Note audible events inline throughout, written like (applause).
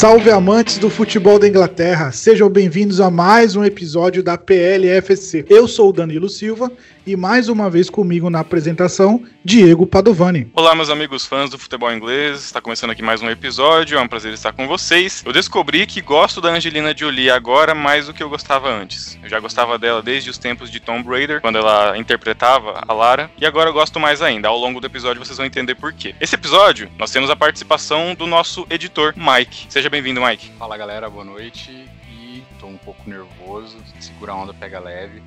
Salve amantes do futebol da Inglaterra, sejam bem-vindos a mais um episódio da PLFC. Eu sou o Danilo Silva e mais uma vez comigo na apresentação, Diego Padovani. Olá, meus amigos fãs do futebol inglês, está começando aqui mais um episódio, é um prazer estar com vocês. Eu descobri que gosto da Angelina Jolie agora mais do que eu gostava antes. Eu já gostava dela desde os tempos de Tomb Raider, quando ela interpretava a Lara, e agora eu gosto mais ainda. Ao longo do episódio vocês vão entender por quê. Esse episódio, nós temos a participação do nosso editor, Mike. Seja bem-vindo, Mike. Fala galera, boa noite. E tô um pouco nervoso, segura a onda, pega leve.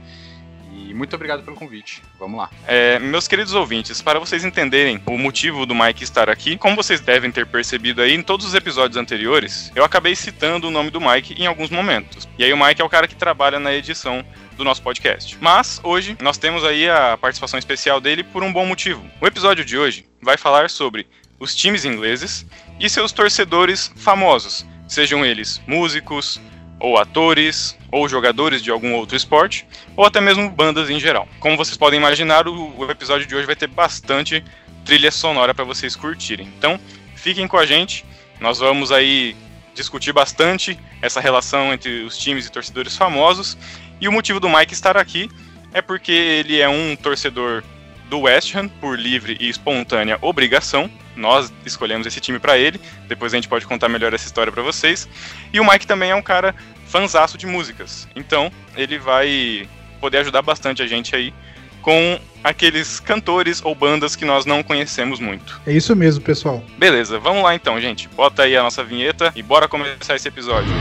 E muito obrigado pelo convite. Vamos lá. É, meus queridos ouvintes, para vocês entenderem o motivo do Mike estar aqui, como vocês devem ter percebido aí em todos os episódios anteriores, eu acabei citando o nome do Mike em alguns momentos. E aí o Mike é o cara que trabalha na edição do nosso podcast. Mas hoje nós temos aí a participação especial dele por um bom motivo. O episódio de hoje vai falar sobre os times ingleses e seus torcedores famosos, sejam eles músicos, ou atores, ou jogadores de algum outro esporte, ou até mesmo bandas em geral. Como vocês podem imaginar, o, episódio de hoje vai ter bastante trilha sonora para vocês curtirem. Então, fiquem com a gente. Nós vamos aí discutir bastante essa relação entre os times e torcedores famosos. E o motivo do Mike estar aqui é porque ele é um torcedor do West Ham por livre e espontânea obrigação. Nós escolhemos esse time para ele. Depois a gente pode contar melhor essa história para vocês. E o Mike também é um cara fanzaço de músicas. Então, ele vai poder ajudar bastante a gente aí com aqueles cantores ou bandas que nós não conhecemos muito. É isso mesmo, pessoal. Beleza, vamos lá então, gente. Bota aí a nossa vinheta e bora começar esse episódio.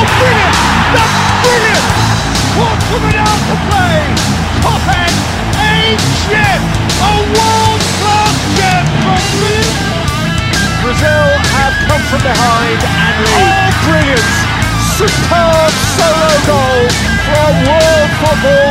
Oh, brilliant! That's brilliant! What's coming out to play? Top end, a world-class chip from Brazil have come from behind and lead. Oh, brilliant! Superb solo goal from world football.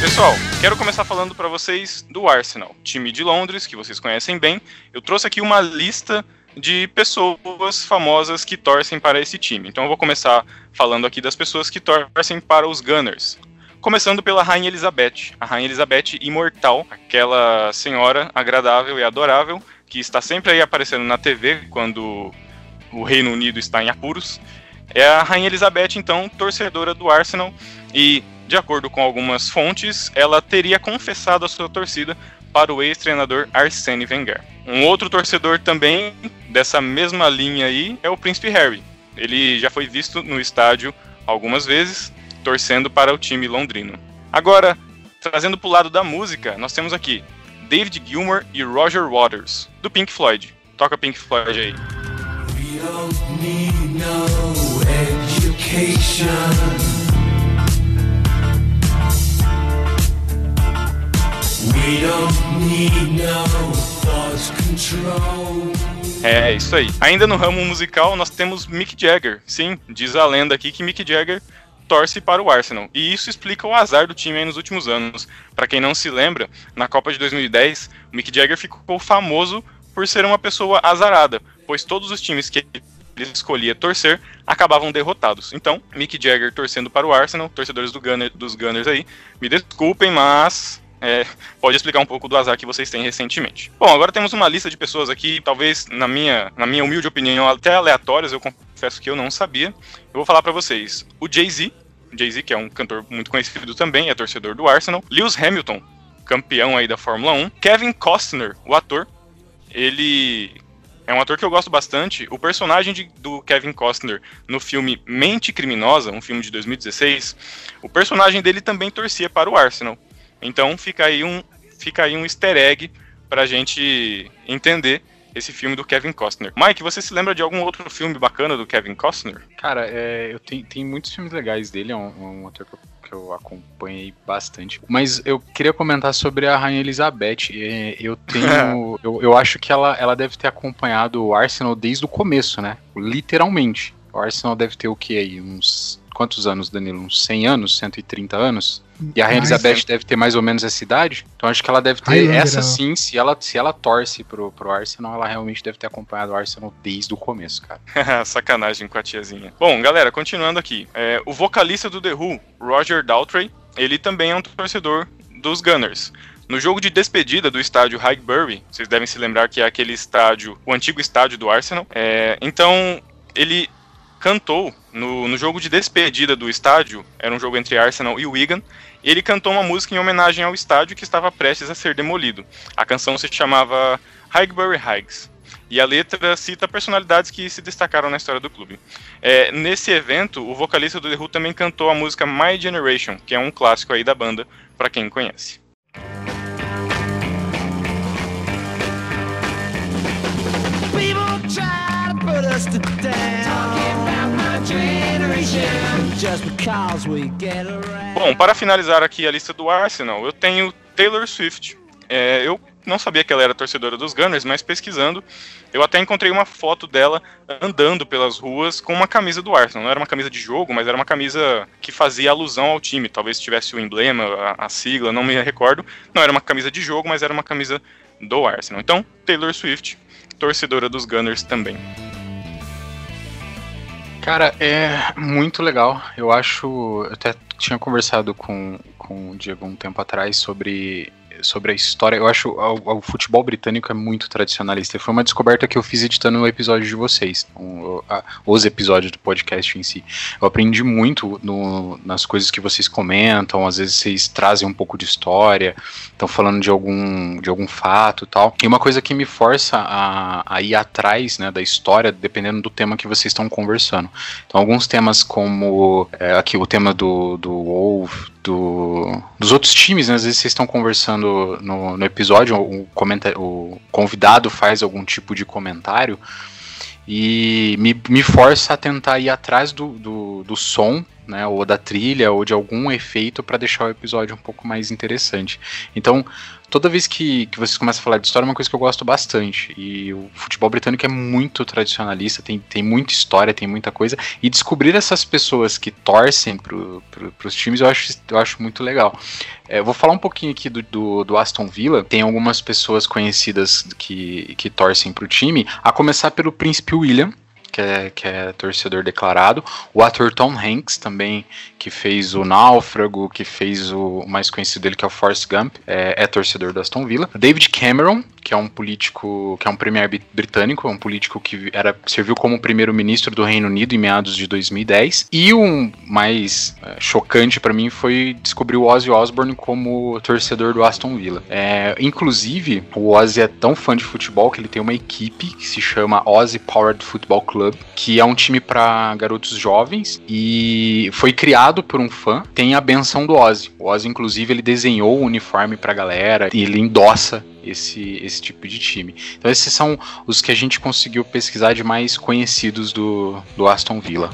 Pessoal, quero começar falando para vocês do Arsenal, time de Londres que vocês conhecem bem. Eu trouxe aqui uma lista de pessoas famosas que torcem para esse time. Então eu vou começar falando aqui das pessoas que torcem para os Gunners. Começando pela Rainha Elizabeth, a Rainha Elizabeth imortal, aquela senhora agradável e adorável que está sempre aí aparecendo na TV quando o Reino Unido está em apuros. É a Rainha Elizabeth, então, torcedora do Arsenal e, de acordo com algumas fontes, ela teria confessado a sua torcida para o ex-treinador Arsene Wenger. Um outro torcedor também dessa mesma linha aí é o Príncipe Harry. Ele já foi visto no estádio algumas vezes, torcendo para o time londrino. Agora, trazendo para o lado da música, nós temos aqui David Gilmour e Roger Waters, do Pink Floyd. Toca Pink Floyd aí. We don't need no education. É, isso aí. Ainda no ramo musical, nós temos Mick Jagger. Sim, diz a lenda aqui que Mick Jagger torce para o Arsenal. E isso explica o azar do time nos últimos anos. Para quem não se lembra, na Copa de 2010, o Mick Jagger ficou famoso por ser uma pessoa azarada, pois todos os times que ele escolhia torcer acabavam derrotados. Então, Mick Jagger torcendo para o Arsenal, torcedores do Gunner, dos Gunners aí, me desculpem, mas é, pode explicar um pouco do azar que vocês têm recentemente. Bom, agora temos uma lista de pessoas aqui, talvez na minha, na minha humilde opinião, até aleatórias, eu confesso que eu não sabia. Eu vou falar para vocês. O Jay-Z, Jay-Z, que é um cantor muito conhecido também, é torcedor do Arsenal. Lewis Hamilton, campeão aí da Fórmula 1. Kevin Costner, o ator, ele é um ator que eu gosto bastante. O personagem de, do Kevin Costner no filme Mente Criminosa, um filme de 2016, o personagem dele também torcia para o Arsenal. Então fica aí um, fica aí um easter egg pra gente entender esse filme do Kevin Costner. Mike, você se lembra de algum outro filme bacana do Kevin Costner? Cara, é, eu tenho, tem muitos filmes legais dele, é um, um ator que eu, que eu, acompanhei bastante. Mas eu queria comentar sobre a Rainha Elizabeth. É, eu tenho. (laughs) eu, eu acho que ela, ela deve ter acompanhado o Arsenal desde o começo, né? Literalmente. O Arsenal deve ter o que aí? Uns. Quantos anos, Danilo? Uns 100 anos? 130 anos? E a Rainha Elizabeth deve ter mais ou menos essa idade. Então acho que ela deve ter. Ai, essa sim, se ela, se ela torce pro, pro Arsenal, ela realmente deve ter acompanhado o Arsenal desde o começo, cara. (laughs) Sacanagem com a tiazinha. Bom, galera, continuando aqui. É, o vocalista do The Who, Roger Daltrey, ele também é um torcedor dos Gunners. No jogo de despedida do estádio Highbury, vocês devem se lembrar que é aquele estádio, o antigo estádio do Arsenal. É, então, ele cantou no, no, jogo de despedida do estádio, era um jogo entre Arsenal e Wigan, ele cantou uma música em homenagem ao estádio que estava prestes a ser demolido. A canção se chamava Highbury Highs. E a letra cita personalidades que se destacaram na história do clube. É, nesse evento, o vocalista do The Who também cantou a música My Generation, que é um clássico aí da banda, para quem conhece. Bom, para finalizar aqui a lista do Arsenal, eu tenho Taylor Swift. É, eu não sabia que ela era torcedora dos Gunners, mas pesquisando, eu até encontrei uma foto dela andando pelas ruas com uma camisa do Arsenal. Não era uma camisa de jogo, mas era uma camisa que fazia alusão ao time. Talvez tivesse o emblema, a, a sigla, não me recordo. Não era uma camisa de jogo, mas era uma camisa do Arsenal. Então, Taylor Swift, torcedora dos Gunners também. Cara, é muito legal. Eu acho. Eu até tinha conversado com, com o Diego um tempo atrás sobre sobre a história. Eu acho o, o futebol britânico é muito tradicionalista. Foi uma descoberta que eu fiz editando o episódio de vocês, um, a, os episódios do podcast em si. Eu aprendi muito no, nas coisas que vocês comentam. Às vezes vocês trazem um pouco de história, estão falando de algum, de algum fato, tal. E uma coisa que me força a, a ir atrás, né, da história, dependendo do tema que vocês estão conversando. Então, alguns temas como é, aqui o tema do do Wolf, do, dos outros times, né? Às vezes vocês estão conversando no, no episódio, o, o convidado faz algum tipo de comentário e me, me força a tentar ir atrás do, do, do som, né, ou da trilha, ou de algum efeito para deixar o episódio um pouco mais interessante. Então, toda vez que, que vocês começam a falar de história, é uma coisa que eu gosto bastante. E o futebol britânico é muito tradicionalista, tem, tem muita história, tem muita coisa. E descobrir essas pessoas que torcem pro, pro, pros times, eu acho, eu acho muito legal. É, vou falar um pouquinho aqui do, do, do, Aston Villa. Tem algumas pessoas conhecidas que, que torcem pro time, a começar pelo Príncipe William, que é, que é torcedor declarado. O ator Tom Hanks também, que fez o Náufrago, que fez o mais conhecido dele, que é o Forrest Gump, é, é torcedor do Aston Villa. David Cameron, que é um político, que é um premier britânico, um político que era, serviu como primeiro-ministro do Reino Unido em meados de 2010. E o mais é, chocante para mim foi descobrir o Ozzy Osbourne como torcedor do Aston Villa. É, inclusive, o Ozzy é tão fã de futebol que ele tem uma equipe que se chama Ozzy Powered Football Club, que é um time para garotos jovens e foi criado por um fã. Tem a benção do Ozzy. O Ozzy, inclusive, ele desenhou o uniforme pra galera e ele endossa esse, esse tipo de time. Então esses são os que a gente conseguiu pesquisar de mais conhecidos do, do Aston Villa.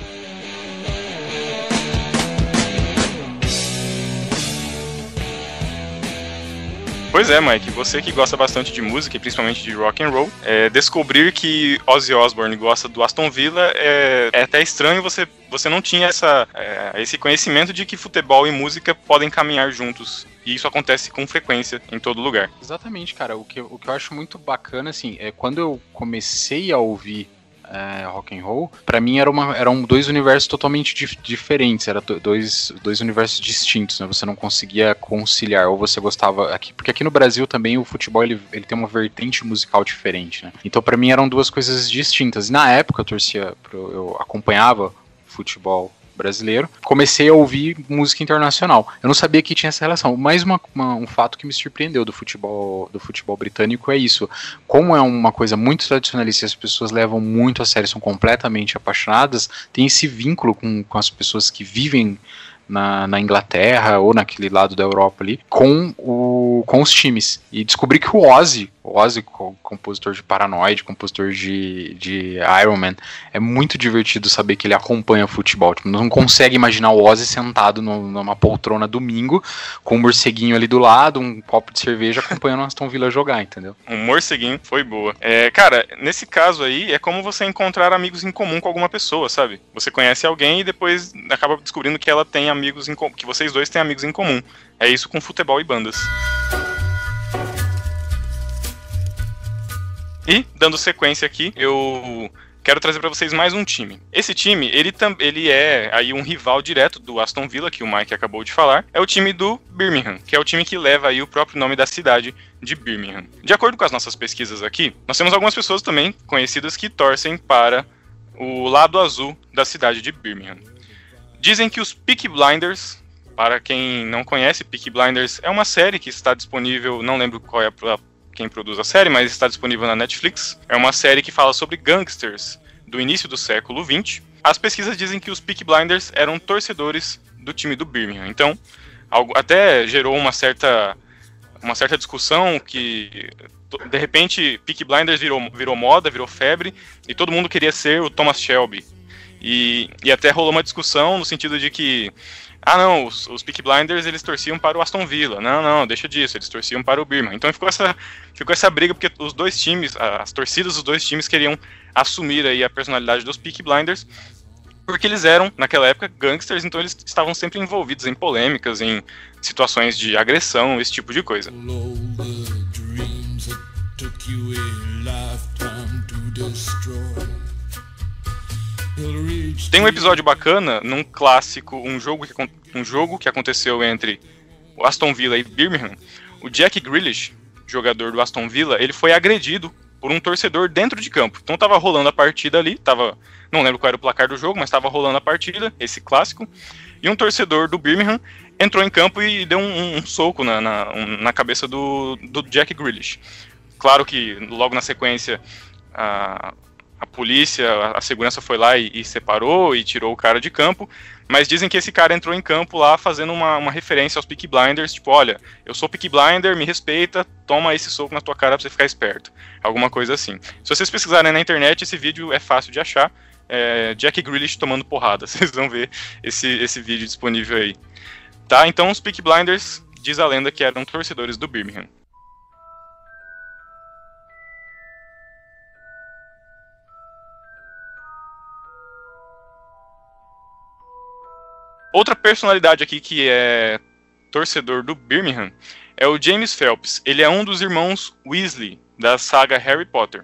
Pois é, Mike, você que gosta bastante de música e principalmente de rock and roll, é, descobrir que Ozzy Osbourne gosta do Aston Villa é, é até estranho você, você não tinha essa, é, esse conhecimento de que futebol e música podem caminhar juntos. E isso acontece com frequência em todo lugar. Exatamente, cara. O que, o que eu acho muito bacana, assim, é quando eu comecei a ouvir é, rock and roll, para mim era uma, eram dois universos totalmente dif diferentes, eram dois, dois universos distintos, né? Você não conseguia conciliar, ou você gostava aqui, porque aqui no Brasil também o futebol ele, ele tem uma vertente musical diferente, né? Então para mim eram duas coisas distintas. E na época eu torcia, eu acompanhava futebol brasileiro, comecei a ouvir música internacional. Eu não sabia que tinha essa relação. Mais uma, uma, um fato que me surpreendeu do futebol do futebol britânico é isso. Como é uma coisa muito tradicionalista, as pessoas levam muito a sério, são completamente apaixonadas, tem esse vínculo com, com as pessoas que vivem na, na, Inglaterra ou naquele lado da Europa ali, com, o, com os times. E descobri que o Ozzy, Ozzy, compositor de Paranoid, compositor de, de Iron Man, é muito divertido saber que ele acompanha futebol. Tipo, não consegue imaginar o Ozzy sentado no, numa poltrona domingo, com um morceguinho ali do lado, um copo de cerveja, acompanhando o Aston Villa jogar, entendeu? Um morceguinho foi boa. É, cara, nesse caso aí, é como você encontrar amigos em comum com alguma pessoa, sabe? Você conhece alguém e depois acaba descobrindo que ela tem amigos em que vocês dois têm amigos em comum. É isso com futebol e bandas. E, dando sequência aqui, eu quero trazer para vocês mais um time. Esse time, ele, ele é aí um rival direto do Aston Villa, que o Mike acabou de falar. É o time do Birmingham, que é o time que leva aí o próprio nome da cidade de Birmingham. De acordo com as nossas pesquisas aqui, nós temos algumas pessoas também conhecidas que torcem para o lado azul da cidade de Birmingham. Dizem que os Peaky Blinders, para quem não conhece, Peaky Blinders é uma série que está disponível, não lembro qual é a quem produz a série, mas está disponível na Netflix. É uma série que fala sobre gangsters do início do século XX. As pesquisas dizem que os Peak Blinders eram torcedores do time do Birmingham. Então, algo, até gerou uma certa, uma certa discussão que de repente Peak Blinders virou, virou moda, virou febre e todo mundo queria ser o Thomas Shelby. E, e até rolou uma discussão no sentido de que ah, não, os, os Peak Blinders eles torciam para o Aston Villa. Não, não, deixa disso, eles torciam para o Birmingham. Então ficou essa, ficou essa briga porque os dois times, as torcidas dos dois times queriam assumir aí a personalidade dos Peak Blinders, porque eles eram, naquela época, gangsters, então eles estavam sempre envolvidos em polêmicas, em situações de agressão, esse tipo de coisa. Tem um episódio bacana num clássico, um jogo que, um jogo que aconteceu entre o Aston Villa e Birmingham. O Jack Grealish, jogador do Aston Villa, ele foi agredido por um torcedor dentro de campo. Então tava rolando a partida ali, tava, não lembro qual era o placar do jogo, mas tava rolando a partida, esse clássico, e um torcedor do Birmingham entrou em campo e deu um, um soco na, na, um, na, cabeça do, do Jack Grealish. Claro que logo na sequência a polícia, a segurança foi lá e, e, separou e tirou o cara de campo, mas dizem que esse cara entrou em campo lá fazendo uma, uma referência aos Peaky Blinders, tipo, olha, eu sou Peaky Blinder, me respeita, toma esse soco na tua cara pra você ficar esperto. Alguma coisa assim. Se vocês pesquisarem na internet, esse vídeo é fácil de achar, é Jack Grealish tomando porrada, (laughs) vocês vão ver esse, esse vídeo disponível aí. Tá, então os Peaky Blinders, diz a lenda que eram torcedores do Birmingham. Outra personalidade aqui que é torcedor do Birmingham é o James Phelps. Ele é um dos irmãos Weasley da saga Harry Potter.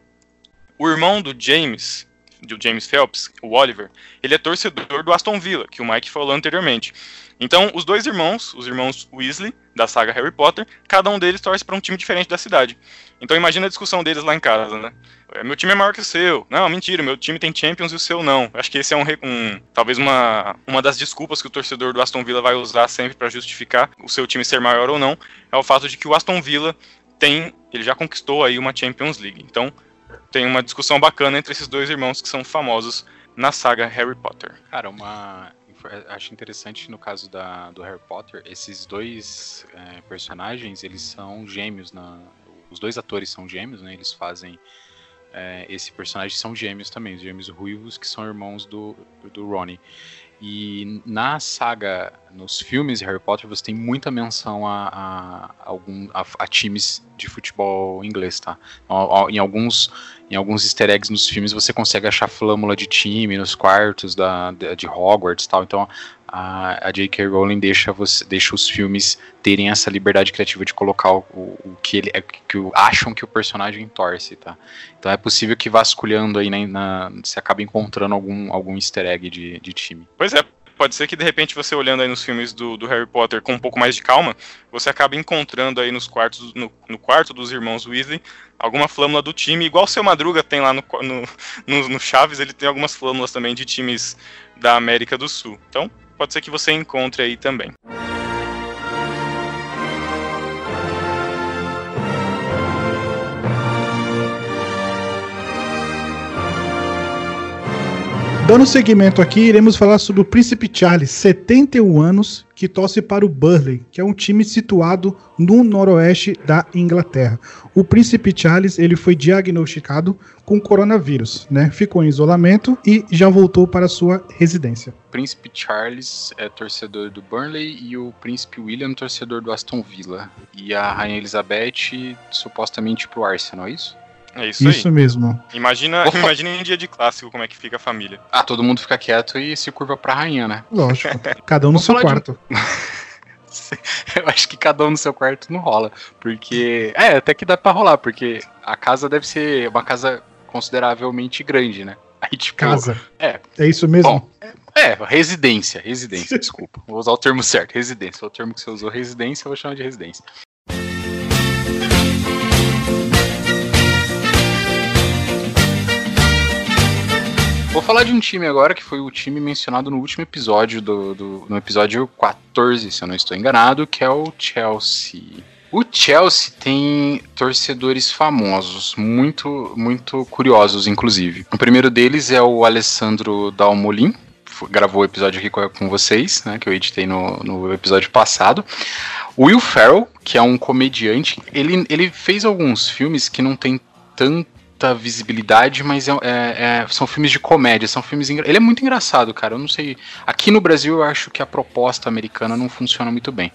O irmão do James, do James Phelps, o Oliver, ele é torcedor do Aston Villa, que o Mike falou anteriormente. Então, os dois irmãos, os irmãos Weasley, da saga Harry Potter, cada um deles torce para um time diferente da cidade. Então, imagina a discussão deles lá em casa, né? É, meu time é maior que o seu. Não, mentira, meu time tem Champions e o seu não. Acho que esse é um, um talvez uma, uma das desculpas que o torcedor do Aston Villa vai usar sempre para justificar o seu time ser maior ou não, é o fato de que o Aston Villa tem, ele já conquistou aí uma Champions League. Então, tem uma discussão bacana entre esses dois irmãos que são famosos na saga Harry Potter. Cara, uma acho interessante no caso da, do Harry Potter, esses dois é, personagens, eles são gêmeos, na, os dois atores são gêmeos, né, eles fazem é, esse personagem, são gêmeos também, os gêmeos ruivos, que são irmãos do, do Ronnie. E na saga, nos filmes de Harry Potter, você tem muita menção a, a, algum, a, a times de futebol inglês, tá? Em alguns, em alguns easter eggs nos filmes você consegue achar flâmula de time nos quartos da, de Hogwarts tal. Então a, a J.K. Rowling deixa, você, deixa os filmes terem essa liberdade criativa de colocar o, o que ele é, que acham que o personagem torce, tá? Então é possível que vasculhando aí na, na, acabe encontrando algum, algum easter egg de, de time. Pois é, pode ser que de repente você olhando aí nos filmes do, do, Harry Potter com um pouco mais de calma, você acabe encontrando aí nos quartos, no, no quarto dos irmãos Weasley alguma flâmula do time, igual o seu Madruga tem lá no, no, no, no Chaves, ele tem algumas flâmulas também de times da América do Sul. Então, pode ser que você encontre aí também. Dando seguimento aqui, iremos falar sobre o Príncipe Charles, 71 anos, que torce para o Burley, que é um time situado no noroeste da Inglaterra. O Príncipe Charles ele foi diagnosticado com coronavírus, né? Ficou em isolamento e já voltou para sua residência. O Príncipe Charles é torcedor do Burnley e o Príncipe William torcedor do Aston Villa. E a Rainha Elizabeth supostamente para o Arsenal, é isso? É isso, isso aí. mesmo. Imagina, imagina em dia de clássico como é que fica a família. Ah, todo mundo fica quieto e se curva pra rainha, né? Lógico. Cada um no seu quarto. De... (laughs) Eu acho que cada um no seu quarto não rola. Porque. É, até que dá pra rolar, porque a casa deve ser uma casa consideravelmente grande, né? Aí tipo, Casa. É. É isso mesmo? Bom, é, residência, residência, desculpa. Vou usar o termo certo, residência. O termo que você usou, residência, eu vou chamar de residência. Vou falar de um time agora que foi o time mencionado no último episódio, do, do, no episódio 14, se eu não estou enganado, que é o Chelsea. O Chelsea tem torcedores famosos, muito, muito curiosos, inclusive. O primeiro deles é o Alessandro Dalmolin, gravou o episódio aqui com vocês, né, que eu editei no, no episódio passado. Will Ferrell, que é um comediante, ele, ele fez alguns filmes que não tem tanto visibilidade, mas é, é, é, são filmes de comédia, são filmes. Ele é muito engraçado, cara. Eu não sei. Aqui no Brasil eu acho que a proposta americana não funciona muito bem.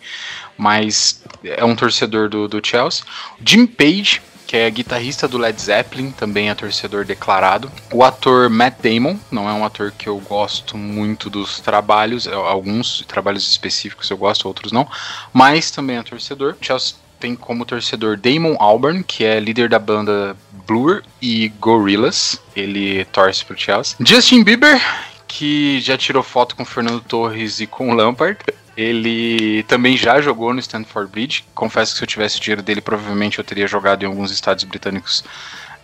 Mas é um torcedor do, do Chelsea. Jim Page, que é guitarrista do Led Zeppelin, também é torcedor declarado. O ator Matt Damon, não é um ator que eu gosto muito dos trabalhos, é, alguns trabalhos específicos eu gosto, outros não, mas também é torcedor. Chelsea tem como torcedor Damon Albarn, que é líder da banda Blur e Gorillaz. Ele torce pro Chelsea. Justin Bieber, que já tirou foto com Fernando Torres e com Lampard. Ele também já jogou no Stanford Bridge. Confesso que se eu tivesse dinheiro dele, provavelmente eu teria jogado em alguns estados britânicos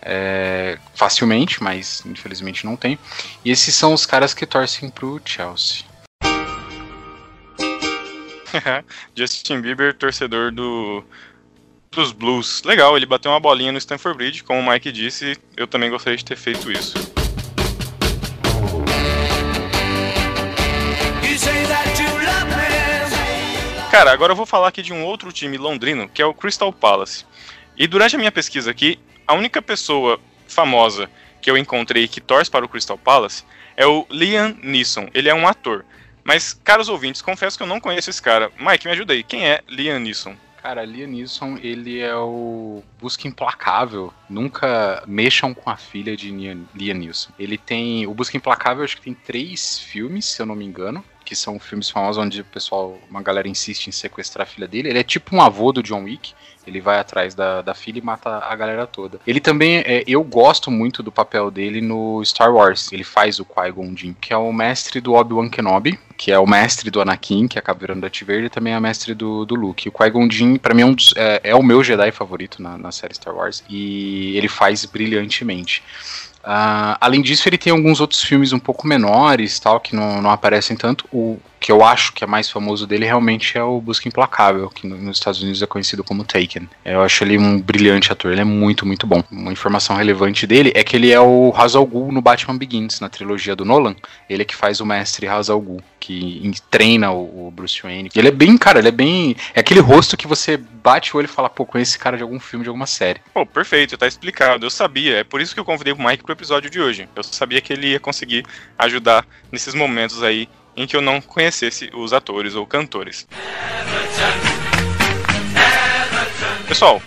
é, facilmente, mas infelizmente não tem. E esses são os caras que torcem pro Chelsea. (laughs) Justin Bieber, torcedor do dos Blues. Legal, ele bateu uma bolinha no Stanford Bridge, como o Mike disse, eu também gostaria de ter feito isso. Cara, agora eu vou falar aqui de um outro time londrino, que é o Crystal Palace. E durante a minha pesquisa aqui, a única pessoa famosa que eu encontrei que torce para o Crystal Palace é o Liam Neeson. Ele é um ator. Mas, caros ouvintes, confesso que eu não conheço esse cara. Mike, me ajuda aí. Quem é Liam Neeson? Cara, Liam Neeson, ele é o Busca Implacável. Nunca mexam com a filha de Liam Neeson. Ele tem... O Busca Implacável, acho que tem três filmes, se eu não me engano que são filmes famosos onde o pessoal, uma galera insiste em sequestrar a filha dele. Ele é tipo um avô do John Wick. Ele vai atrás da, da filha e mata a galera toda. Ele também, é, eu gosto muito do papel dele no Star Wars. Ele faz o Qui-Gon Jinn, que é o mestre do Obi-Wan Kenobi, que é o mestre do Anakin, que acaba virando Darth Vader, e também é mestre do, do Luke. O Qui-Gon Jinn, pra mim, é, um dos, é, é, o meu Jedi favorito na, na série Star Wars. E ele faz brilhantemente. Uh, além disso, ele tem alguns outros filmes um pouco menores, tal, que não, não aparecem tanto. O que eu acho que é mais famoso dele realmente é o Busca Implacável, que no, nos Estados Unidos é conhecido como Taken. Eu acho ele um brilhante ator, ele é muito, muito bom. Uma informação relevante dele é que ele é o Ra's al Ghul no Batman Begins, na trilogia do Nolan. Ele é que faz o mestre Ra's al Ghul, que treina o, o Bruce Wayne. Ele é bem, cara, ele é bem... É aquele rosto que você bate o olho e fala, pô, conhece esse cara de algum filme, de alguma série. Pô, perfeito, tá explicado. Eu sabia, é por isso que eu convidei o Mike pro episódio de hoje. Eu sabia que ele ia conseguir ajudar nesses momentos aí em que eu não conhecesse os atores ou cantores. Pessoal,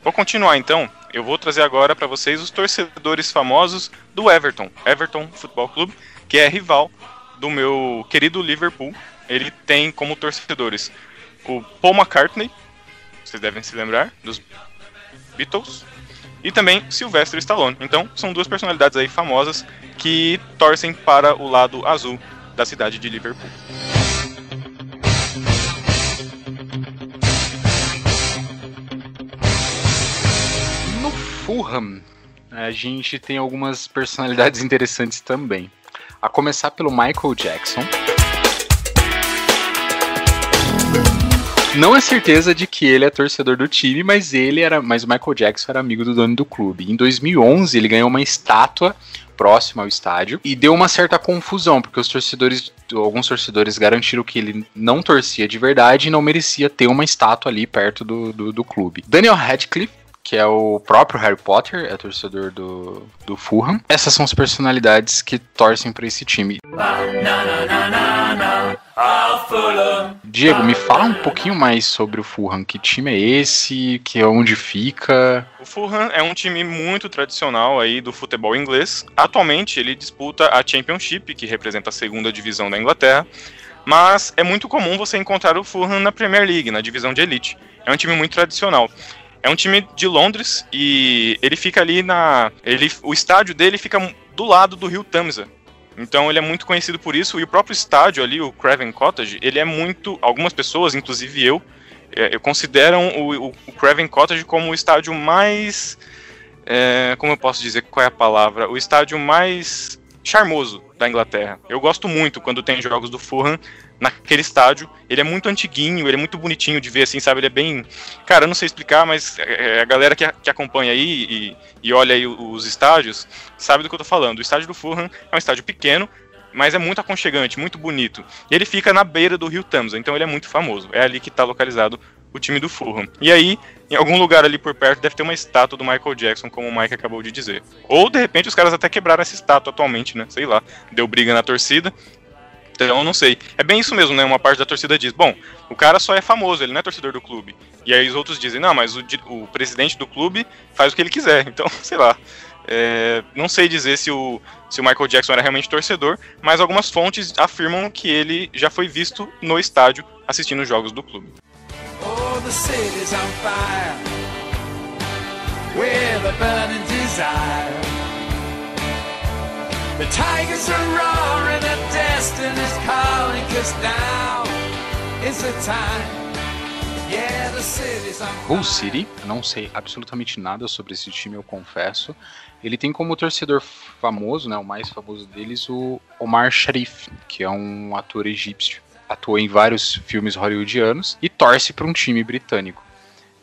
vou continuar então. Eu vou trazer agora para vocês os torcedores famosos do Everton, Everton Futebol Clube, que é rival do meu querido Liverpool. Ele tem como torcedores o Paul McCartney, vocês devem se lembrar, dos Beatles, e também Sylvester Stallone. Então, são duas personalidades aí famosas que torcem para o lado azul da cidade de Liverpool. No Fulham, a gente tem algumas personalidades interessantes também. A começar pelo Michael Jackson. Não é certeza de que ele é torcedor do time, mas ele era, mas o Michael Jackson era amigo do dono do clube. Em 2011, ele ganhou uma estátua próximo ao estádio e deu uma certa confusão, porque os torcedores, alguns torcedores garantiram que ele não torcia de verdade e não merecia ter uma estátua ali perto do, do, do clube. Daniel Radcliffe que é o próprio Harry Potter, é torcedor do, do Fulham. Essas são as personalidades que torcem para esse time. Diego, me fala um pouquinho mais sobre o Fulham. Que time é esse? Que é onde fica? O Fulham é um time muito tradicional aí do futebol inglês. Atualmente ele disputa a Championship, que representa a segunda divisão da Inglaterra. Mas é muito comum você encontrar o Fulham na Premier League, na divisão de elite. É um time muito tradicional. É um time de Londres e ele fica ali na. Ele, o estádio dele fica do lado do rio Tamisa. Então ele é muito conhecido por isso. E o próprio estádio ali, o Craven Cottage, ele é muito. Algumas pessoas, inclusive eu, é, consideram o, o, o Craven Cottage como o estádio mais. É, como eu posso dizer? Qual é a palavra? O estádio mais charmoso da Inglaterra. Eu gosto muito quando tem jogos do Fulham naquele estádio. Ele é muito antiguinho, ele é muito bonitinho de ver, assim, sabe? Ele é bem. Cara, eu não sei explicar, mas é, é, a galera que, que acompanha aí e, e olha aí os estádios sabe do que eu tô falando. O estádio do Fulham é um estádio pequeno, mas é muito aconchegante, muito bonito. E ele fica na beira do rio Tamsa, então ele é muito famoso. É ali que está localizado o time do Fulham. E aí, em algum lugar ali por perto, deve ter uma estátua do Michael Jackson, como o Mike acabou de dizer. Ou, de repente, os caras até quebraram essa estátua atualmente, né? Sei lá. Deu briga na torcida. Então, não sei. É bem isso mesmo, né? Uma parte da torcida diz: bom, o cara só é famoso, ele não é torcedor do clube. E aí os outros dizem: não, mas o, o presidente do clube faz o que ele quiser. (laughs) Então, sei lá. É, não sei dizer se o, se o Michael Jackson era realmente torcedor, mas algumas fontes afirmam que ele já foi visto no estádio assistindo os jogos do clube. Oh, the and destiny's calling, cause now is the time. Hull City, não sei absolutamente nada sobre esse time, eu confesso. Ele tem como torcedor famoso, né, o mais famoso deles, o Omar Sharif, que é um ator egípcio atuou em vários filmes hollywoodianos e torce para um time britânico.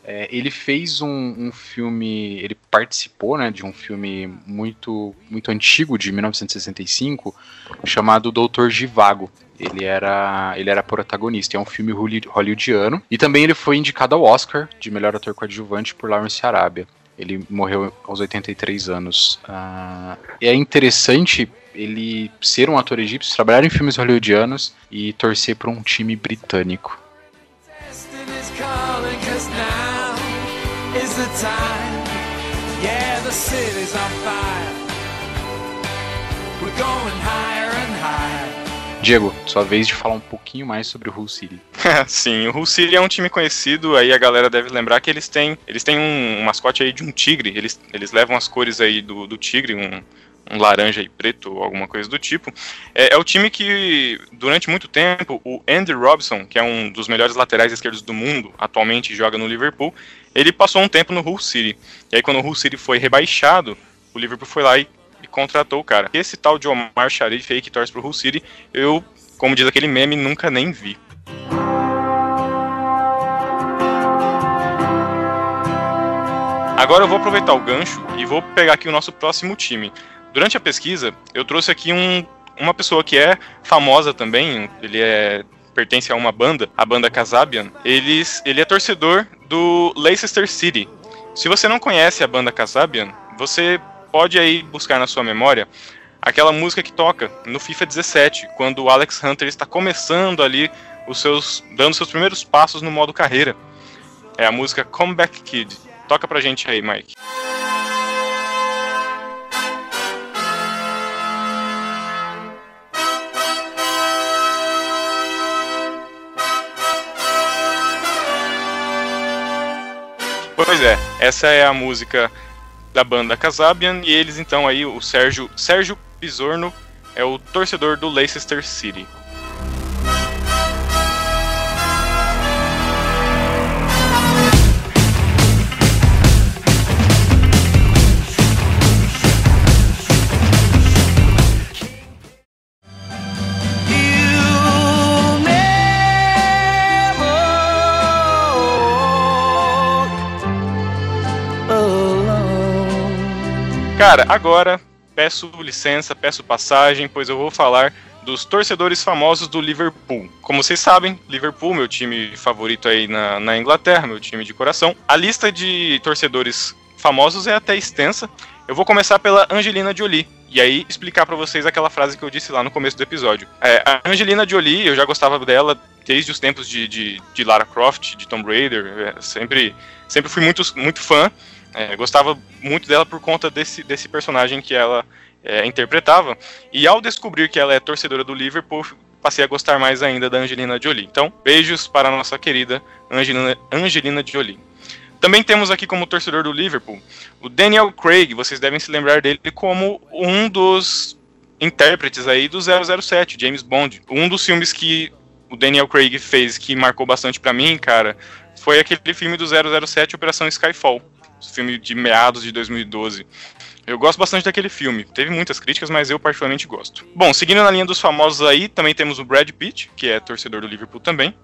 É, ele fez um, um, filme, ele participou né, de um filme muito, muito antigo, de 1965, chamado Doutor Givago. Ele era, ele era protagonista, é um filme hollywoodiano. E também ele foi indicado ao Oscar de melhor ator coadjuvante por Lawrence Arabia. Ele morreu aos 83 anos. Uh, é interessante ele ser um ator egípcio, trabalhar em filmes hollywoodianos e torcer para um time britânico. Diego, sua vez de falar um pouquinho mais sobre o Hull City. (laughs) Sim, o Hull City é um time conhecido, aí a galera deve lembrar que eles têm, eles têm um, um mascote aí de um tigre, eles, eles levam as cores aí do, do tigre, um laranja e preto ou alguma coisa do tipo. É, é, o time que, durante muito tempo, o Andy Robson, que é um dos melhores laterais esquerdos do mundo, atualmente joga no Liverpool, ele passou um tempo no Hull City. E aí, quando o Hull City foi rebaixado, o Liverpool foi lá e, e contratou o cara. Esse tal de Omar Sharif aí que torce pro Hull City, eu, como diz aquele meme, nunca nem vi. Agora eu vou aproveitar o gancho e vou pegar aqui o nosso próximo time. Durante a pesquisa, eu trouxe aqui um, uma pessoa que é famosa também, ele é pertence a uma banda, a banda Kasabian. Ele, ele é torcedor do Leicester City. Se você não conhece a banda Kasabian, você pode aí buscar na sua memória aquela música que toca no FIFA 17, quando o Alex Hunter está começando ali os seus dando seus primeiros passos no modo carreira. É a música Comeback Kid. Toca pra gente aí, Mike. Pois é, essa é a música da banda Kasabian e eles então aí o Sérgio Sérgio Pisorno é o torcedor do Leicester City. Cara, agora peço licença, peço passagem, pois eu vou falar dos torcedores famosos do Liverpool. Como vocês sabem, Liverpool, meu time favorito aí na, na Inglaterra, meu time de coração. A lista de torcedores famosos é até extensa. Eu vou começar pela Angelina Jolie. E aí explicar para vocês aquela frase que eu disse lá no começo do episódio. É, a Angelina Jolie, eu já gostava dela desde os tempos de, de, de Lara Croft, de Tomb Raider. É, sempre, sempre fui muito, muito fã. É, gostava muito dela por conta desse, desse personagem que ela é, interpretava. E ao descobrir que ela é torcedora do Liverpool, passei a gostar mais ainda da Angelina Jolie. Então, beijos para a nossa querida Angelina, Angelina Jolie. Também temos aqui como torcedor do Liverpool o Daniel Craig, vocês devem se lembrar dele como um dos intérpretes aí do 007, James Bond. Um dos filmes que o Daniel Craig fez que marcou bastante para mim, cara, foi aquele filme do 007 Operação Skyfall, filme de meados de 2012. Eu gosto bastante daquele filme. Teve muitas críticas, mas eu particularmente gosto. Bom, seguindo na linha dos famosos aí, também temos o Brad Pitt, que é torcedor do Liverpool também.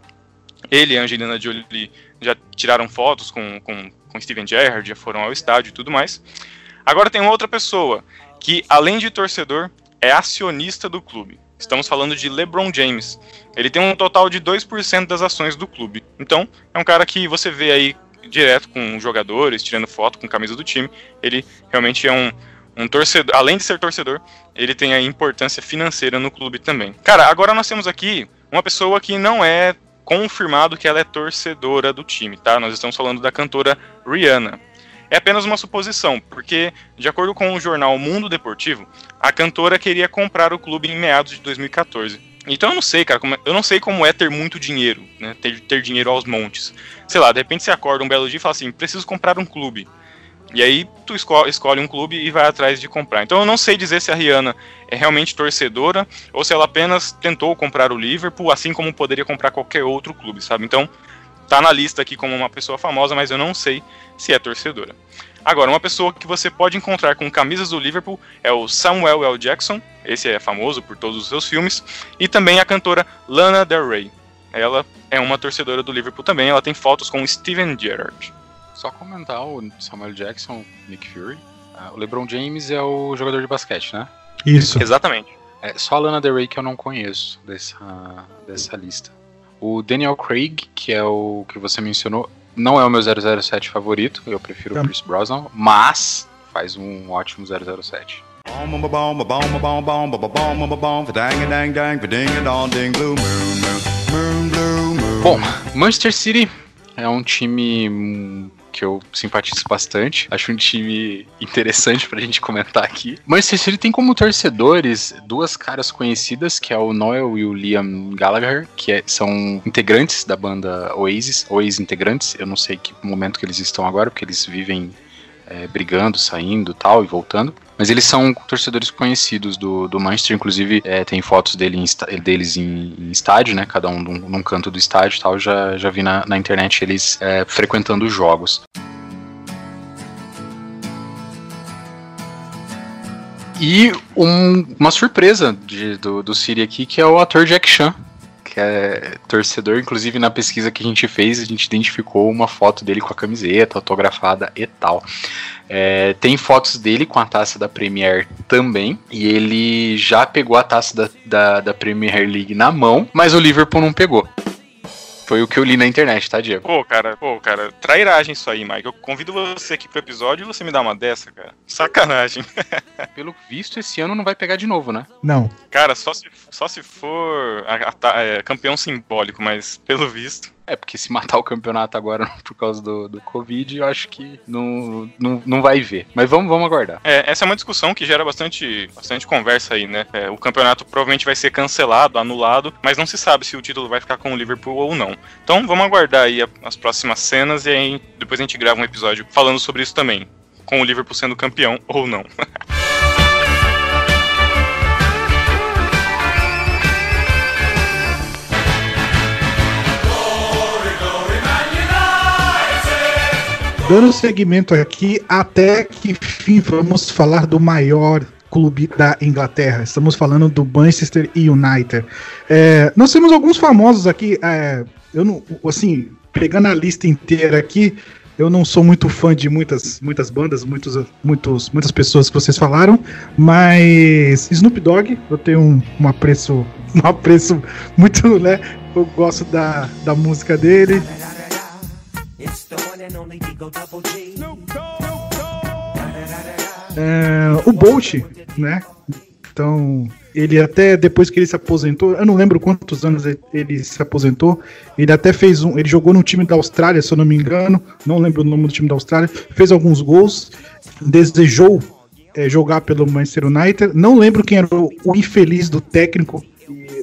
Ele e a Angelina Jolie já tiraram fotos com, com, com Steven Gerrard, já foram ao estádio e tudo mais. Agora tem uma outra pessoa que, além de torcedor, é acionista do clube. Estamos falando de LeBron James. Ele tem um total de 2% das ações do clube. Então, é um cara que você vê aí direto com jogadores, tirando foto com camisa do time. Ele realmente é um, um torcedor, além de ser torcedor, ele tem a importância financeira no clube também. Cara, agora nós temos aqui uma pessoa que não é confirmado que ela é torcedora do time, tá? Nós estamos falando da cantora Rihanna. É apenas uma suposição, porque, de acordo com o jornal Mundo Deportivo, a cantora queria comprar o clube em meados de 2014. Então eu não sei, cara, como, é, eu não sei como é ter muito dinheiro, né? Ter, ter dinheiro aos montes. Sei lá, de repente você acorda um belo dia e fala assim, preciso comprar um clube. E aí tu escolhe, escolhe um clube e vai atrás de comprar. Então eu não sei dizer se a Rihanna é realmente torcedora ou se ela apenas tentou comprar o Liverpool, assim como poderia comprar qualquer outro clube, sabe? Então tá na lista aqui como uma pessoa famosa, mas eu não sei se é torcedora. Agora, uma pessoa que você pode encontrar com camisas do Liverpool é o Samuel L. Jackson, esse é famoso por todos os seus filmes, e também a cantora Lana Del Rey. Ela é uma torcedora do Liverpool também, ela tem fotos com Steven Gerrard. Só comentar o Samuel Jackson, Nick Fury. Uh, o LeBron James é o jogador de basquete, né? Isso. Exatamente. É só a Lana Del Rey que eu não conheço dessa, dessa lista. O Daniel Craig, que é o que você mencionou, não é o meu 007 favorito, eu prefiro o Chris Brosnan, mas faz um ótimo 007. Bom, Manchester City é um time que eu simpatizo bastante. Acho um time interessante pra gente comentar aqui. Manchester City tem como torcedores duas caras conhecidas, que é o Noel e o Liam Gallagher, que é, são integrantes da banda Oasis, ou ex-integrantes, eu não sei que momento que eles estão agora, porque eles vivem é, brigando, saindo tal, e voltando. Mas eles são torcedores conhecidos do, do Manchester, inclusive é, tem fotos dele em, deles em, em, estádio, né? Cada um num, num, canto do estádio tal. Já, já vi na, na internet eles é, frequentando os jogos. E um, uma surpresa de, do, do Siri aqui, que é o ator Jack Chan, que é torcedor. Inclusive, na pesquisa que a gente fez, a gente identificou uma foto dele com a camiseta autografada e tal. É, tem fotos dele com a taça da Premier também. E ele já pegou a taça da, da, da Premier League na mão, mas o Liverpool não pegou. Foi o que eu li na internet, tá, Diego? Pô, cara, pô, cara, trairagem isso aí, Mike. Eu convido você aqui pro episódio e você me dá uma dessa, cara. Sacanagem. (laughs) Pelo visto, esse ano não vai pegar de novo, né? Não. Cara, só se, só se for a, a, é, campeão simbólico, mas pelo visto. É, porque se matar o campeonato agora (laughs) por causa do, do Covid, eu acho que não, não, não vai ver. Mas vamos, vamos aguardar. É, essa é uma discussão que gera bastante, bastante conversa aí, né? É, o campeonato provavelmente vai ser cancelado, anulado, mas não se sabe se o título vai ficar com o Liverpool ou não. Então vamos aguardar aí as próximas cenas e aí depois a gente grava um episódio falando sobre isso também. Com o Liverpool sendo campeão ou não. (laughs) Dando seguimento aqui, até que fim vamos falar do maior clube da Inglaterra. Estamos falando do Manchester United. É, nós temos alguns famosos aqui. É, eu não, assim, pegando a lista inteira aqui, eu não sou muito fã de muitas, muitas bandas, muitos, muitos, muitas pessoas que vocês falaram, mas Snoop Dogg, eu tenho um, um apreço, (laughs) um apreço muito, né? Eu gosto da, da música dele. É, o Bolt, né? Então, ele até depois que ele se aposentou, eu não lembro quantos anos ele se aposentou, ele até fez um, ele jogou no time da Austrália, se eu não me engano, não lembro o nome do time da Austrália, fez alguns gols, desejou é, jogar pelo Manchester United, não lembro quem era o, infeliz do técnico,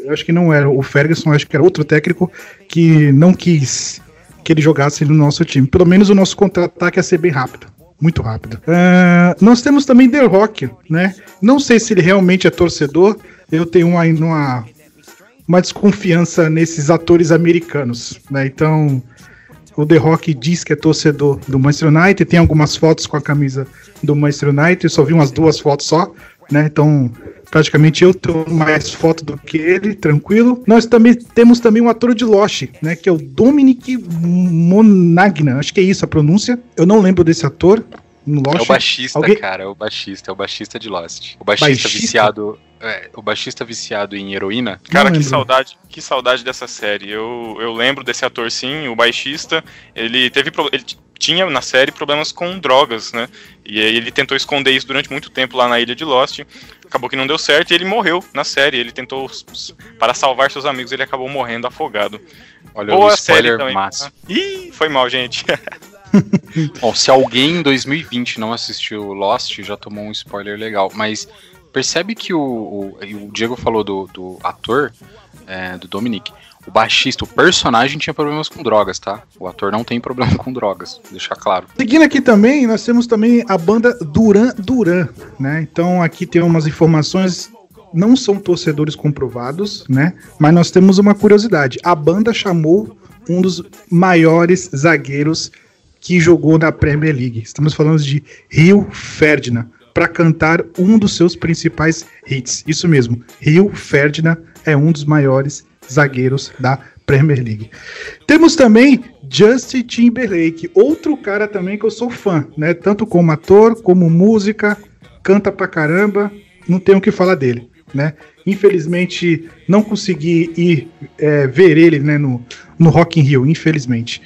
eu acho que não era o Ferguson, acho que era outro técnico que não quis que ele jogasse no nosso time. Pelo menos o nosso contra-ataque ia ser bem rápido. Muito rápido. Uh, nós temos também The Rock, né? Não sei se ele realmente é torcedor. Eu tenho uma, uma, uma desconfiança nesses atores americanos, né? Então, o The Rock diz que é torcedor do Manchester United, tem algumas fotos com a camisa do Manchester United, eu só vi umas duas fotos só, né? Então, praticamente eu tenho mais foto do que ele, tranquilo. Nós também temos também um ator de Lost, né? Que é o Dominic Monagna, acho que é isso a pronúncia. Eu não lembro desse ator. Lost. É o baixista, Alguém... cara, é o baixista, é o baixista de Lost. O baixista, baixista? viciado. É, o baixista viciado em heroína. Cara, que saudade, que saudade dessa série. Eu, eu lembro desse ator sim, o baixista. Ele teve ele tinha na série problemas com drogas, né? E aí ele tentou esconder isso durante muito tempo lá na ilha de Lost. Acabou que não deu certo e ele morreu na série. Ele tentou para salvar seus amigos, ele acabou morrendo afogado. Olha, Boa o spoiler série também. massa. Ih, foi mal, gente. (laughs) Bom, se alguém em 2020 não assistiu Lost, já tomou um spoiler legal. Mas percebe que o, o, o Diego falou do, do ator, é, do Dominic. O baixista, o personagem tinha problemas com drogas, tá? O ator não tem problema com drogas, deixar claro. Seguindo aqui também, nós temos também a banda Duran Duran, né? Então aqui tem umas informações não são torcedores comprovados, né? Mas nós temos uma curiosidade. A banda chamou um dos maiores zagueiros que jogou na Premier League. Estamos falando de Rio Ferdinand para cantar um dos seus principais hits. Isso mesmo, Rio Ferdinand é um dos maiores zagueiros da Premier League. Temos também Justin Timberlake, outro cara também que eu sou fã, né? Tanto como ator, como música, canta pra caramba, não tenho o que falar dele, né? Infelizmente não consegui ir é, ver ele né, no, no Rock in Rio, infelizmente.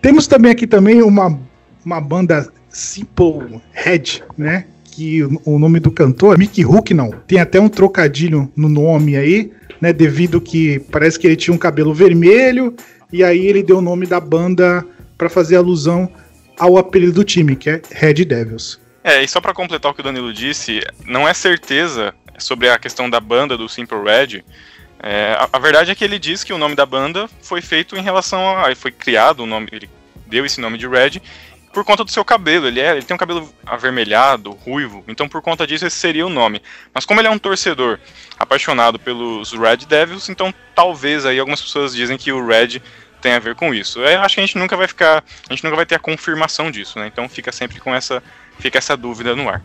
Temos também aqui também uma, uma banda Simple Head, né? Que o, o nome do cantor é Mickey Hook, não. Tem até um trocadilho no nome aí, né? Devido que parece que ele tinha um cabelo vermelho e aí ele deu o nome da banda para fazer alusão ao apelido do time, que é Red Devils. É, e só para completar o que o Danilo disse, não é certeza sobre a questão da banda do Simple Red, é, a, a, verdade é que ele diz que o nome da banda foi feito em relação a. Foi criado o nome. Ele deu esse nome de Red por conta do seu cabelo. Ele, é, ele tem um cabelo avermelhado, ruivo, então por conta disso esse seria o nome. Mas como ele é um torcedor apaixonado pelos Red Devils, então talvez aí algumas pessoas dizem que o Red tem a ver com isso. Eu acho que a gente nunca vai ficar, a gente nunca vai ter a confirmação disso, né? Então fica sempre com essa, fica essa dúvida no ar.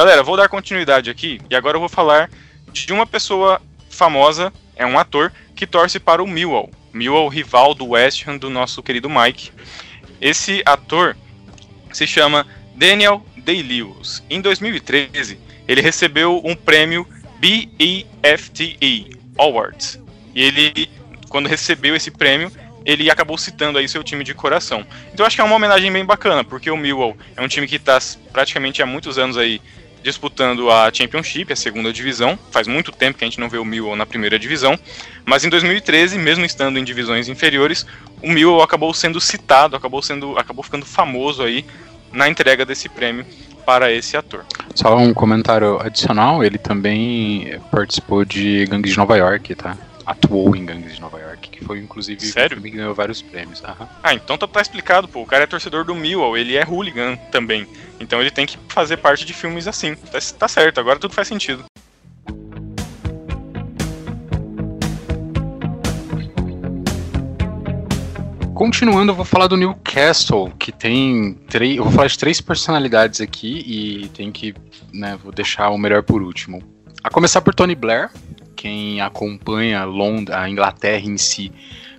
Galera, vou dar continuidade aqui e agora eu vou falar de uma pessoa famosa, é um ator que torce para o Millwall. Millwall, rival do West Ham do nosso querido Mike. Esse ator se chama Daniel Day-Lewis. Em 2013, ele recebeu um prêmio BEFTE Awards. E ele, quando recebeu esse prêmio, ele acabou citando aí seu time de coração. Então acho que é uma homenagem bem bacana, porque o Millwall é um time que está praticamente há muitos anos aí disputando a Championship, a segunda divisão. Faz muito tempo que a gente não vê o Millwall na primeira divisão, mas em 2013, mesmo estando em divisões inferiores, o Millwall acabou sendo citado, acabou sendo, acabou ficando famoso aí na entrega desse prêmio para esse ator. Só um comentário adicional, ele também participou de Gangues de Nova York, tá? atuou em Gangues de Nova York, que foi inclusive Sério? que ganhou vários prêmios. Uhum. Ah, então tá, tá, explicado, pô. O cara é torcedor do Millwall, ele é hooligan também. Então ele tem que fazer parte de filmes assim. Tá, tá certo, agora tudo faz sentido. Continuando, eu vou falar do Newcastle, que tem três. Eu vou falar de três personalidades aqui e tem que. Né, vou deixar o melhor por último. A começar por Tony Blair, quem acompanha Lond a Inglaterra em si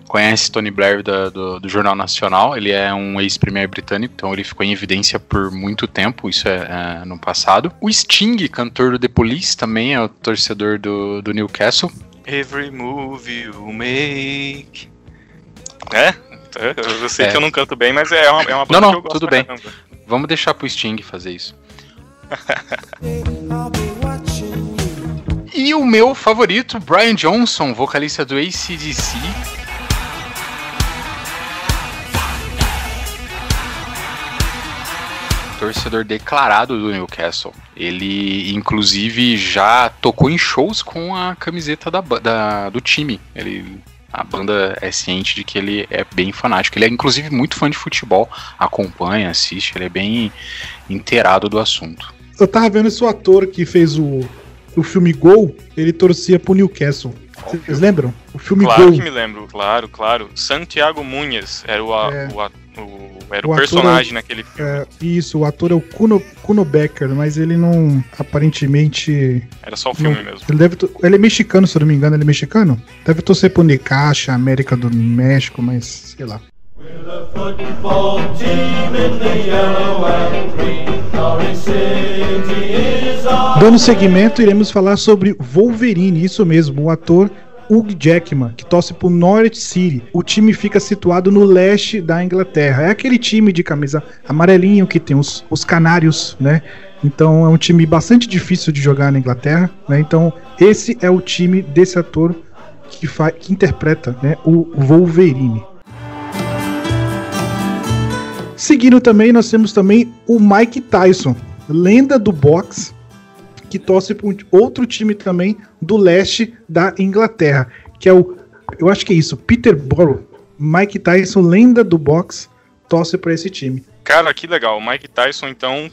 conhece Tony Blair da, do, do, Jornal Nacional. Ele é um ex-premier britânico, então ele ficou em evidência por muito tempo, isso é, é, no passado. O Sting, cantor do The Police, também é o torcedor do, do Newcastle. Every move you make. É? Eu sei é. que eu não canto bem, mas é uma, é uma banda não, não, que eu gosto tudo bem. Caramba. Vamos deixar pro Sting fazer isso. (laughs) E o meu favorito, Brian Johnson, vocalista do ACDC. torcedor declarado do Newcastle. Ele, inclusive, já tocou em shows com a camiseta da, da, do time. Ele a banda é ciente de que ele é bem fanático. Ele é, inclusive, muito fã de futebol, acompanha, assiste, ele é bem inteirado do assunto. Eu tava vendo esse ator que fez o, o filme Gol, ele torcia pro Newcastle. Vocês lembram? O filme claro Gol. que me lembro, claro, claro. Santiago Munhas era o, é. o, o, era o, o personagem é, naquele filme. É, isso, o ator é o Kuno, Kuno Becker, mas ele não, aparentemente... Era só o filme não, mesmo. Ele, deve, ele é mexicano, se eu não me engano, ele é mexicano? Deve torcer pro Necaxa, América do México, mas sei lá. Dando seguimento, iremos falar sobre Wolverine, isso mesmo, o ator Hugh Jackman, que torce pro Norwich City. O time fica situado no leste da Inglaterra. É aquele time de camisa amarelinho que tem os, os canários, né? Então é um time bastante difícil de jogar na Inglaterra, né? Então esse é o time desse ator que, que interpreta né, o Wolverine. Seguindo também, nós temos também o Mike Tyson, lenda do boxe, que torce para um outro time também do leste da Inglaterra, que é o, eu acho que é isso, Peterborough. Mike Tyson, lenda do boxe, torce para esse time. Cara, que legal. O Mike Tyson, então,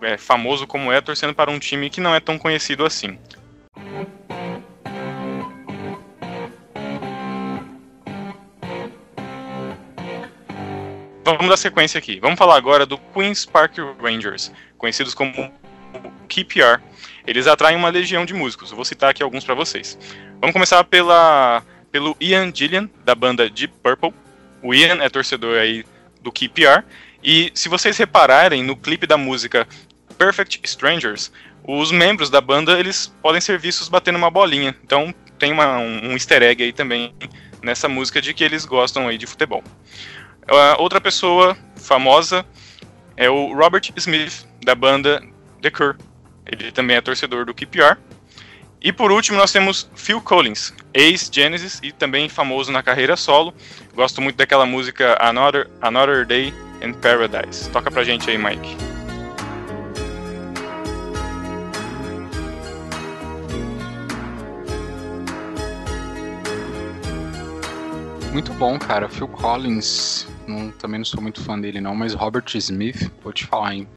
é famoso como é, torcendo para um time que não é tão conhecido assim. Vamos dar sequência aqui. Vamos falar agora do Queen's Park Rangers, conhecidos como KPR. Eles atraem uma legião de músicos. Eu vou citar aqui alguns para vocês. Vamos começar pela, pelo Ian Gillian, da banda Deep Purple. O Ian é torcedor aí do KPR. E se vocês repararem no clipe da música Perfect Strangers, os membros da banda eles podem ser vistos batendo uma bolinha. Então tem uma, um, um easter egg aí também nessa música de que eles gostam aí de futebol. Uh, outra pessoa famosa é o Robert Smith, da banda The Cure. Ele também é torcedor do QPR. E por último, nós temos Phil Collins, ex-Genesis e também famoso na carreira solo. Gosto muito daquela música Another, Another Day in Paradise. Toca pra gente aí, Mike. Muito bom, cara. Phil Collins não, também não sou muito fã dele não, mas Robert Smith, vou te falar, hein.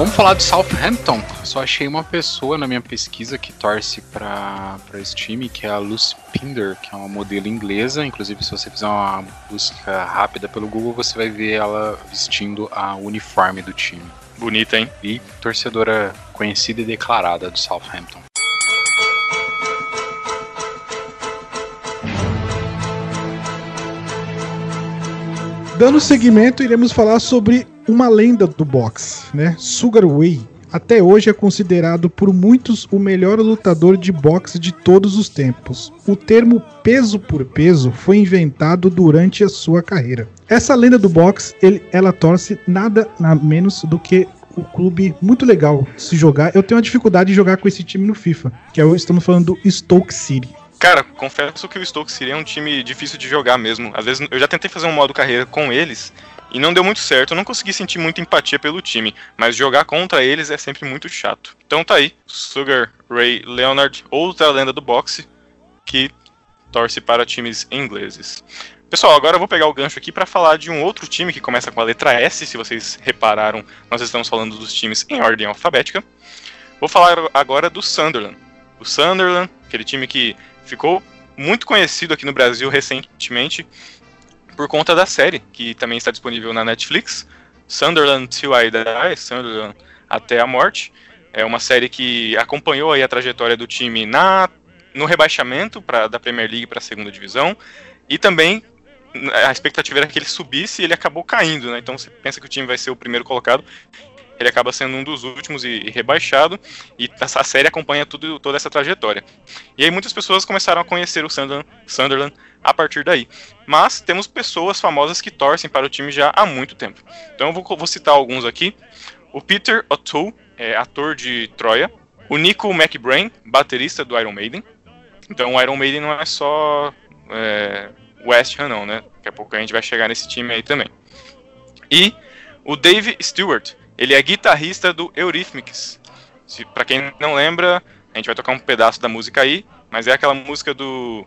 Vamos falar do Southampton. Só achei uma pessoa na minha pesquisa que torce para esse time, que é a Lucy Pinder, que é uma modelo inglesa. Inclusive, se você fizer uma busca rápida pelo Google, você vai ver ela vestindo a uniforme do time. Bonita, hein? E torcedora conhecida e declarada do Southampton. Dando seguimento, iremos falar sobre uma lenda do boxe, né? Sugar Ray. Até hoje é considerado por muitos o melhor lutador de boxe de todos os tempos. O termo peso por peso foi inventado durante a sua carreira. Essa lenda do boxe, ele, ela torce nada menos do que o clube muito legal se jogar. Eu tenho uma dificuldade de jogar com esse time no FIFA, que é, estamos falando do Stoke City. Cara, confesso que o Stoke City é um time difícil de jogar mesmo. Às vezes eu já tentei fazer um modo carreira com eles e não deu muito certo. Eu não consegui sentir muita empatia pelo time, mas jogar contra eles é sempre muito chato. Então tá aí, Sugar Ray Leonard, outra lenda do boxe, que torce para times ingleses. Pessoal, agora eu vou pegar o gancho aqui para falar de um outro time que começa com a letra S. Se vocês repararam, nós estamos falando dos times em ordem alfabética. Vou falar agora do Sunderland. O Sunderland, aquele time que ficou muito conhecido aqui no Brasil recentemente por conta da série, que também está disponível na Netflix, Sunderland Till I Die, Sunderland até a morte. É uma série que acompanhou aí a trajetória do time na no rebaixamento pra, da Premier League para a segunda divisão e também a expectativa era que ele subisse e ele acabou caindo, né? Então você pensa que o time vai ser o primeiro colocado, ele acaba sendo um dos últimos e, rebaixado, e a série acompanha tudo, toda essa trajetória. E aí muitas pessoas começaram a conhecer o Sunderland, Sunderland a partir daí. Mas temos pessoas famosas que torcem para o time já há muito tempo. Então eu vou, vou citar alguns aqui. O Peter O'Toole, é, ator de Troia, O Nico McBrain, baterista do Iron Maiden. Então o Iron Maiden não é só é, West Ham não, né? Daqui a pouco a gente vai chegar nesse time aí também. E o Dave Stewart, ele é guitarrista do Eurythmics. Se, pra quem não lembra, a gente vai tocar um pedaço da música aí, mas é aquela música do.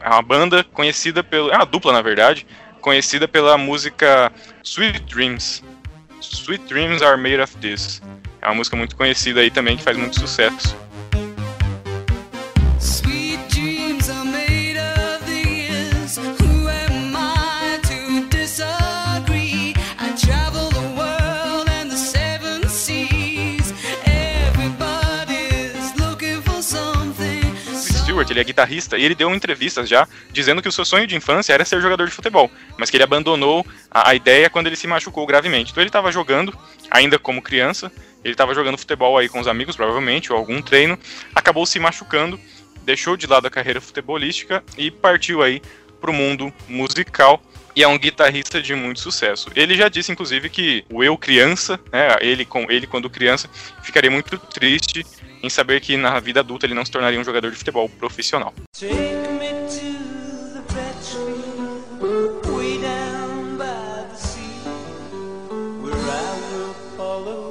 É uma banda conhecida pelo. É uma dupla, na verdade, conhecida pela música Sweet Dreams. Sweet Dreams Are Made of This. É uma música muito conhecida aí também que faz muito sucesso. Stewart, ele é guitarrista, e ele deu entrevistas já dizendo que o seu sonho de infância era ser jogador de futebol, mas que ele abandonou a, a ideia quando ele se machucou gravemente. Então ele estava jogando, ainda como criança, ele estava jogando futebol aí com os amigos, provavelmente, ou algum treino, acabou se machucando, deixou de lado a carreira futebolística e partiu aí para o mundo musical e é um guitarrista de muito sucesso. Ele já disse, inclusive, que o eu criança, né, ele com ele quando criança, ficaria muito triste em saber que na vida adulta ele não se tornaria um jogador de futebol profissional.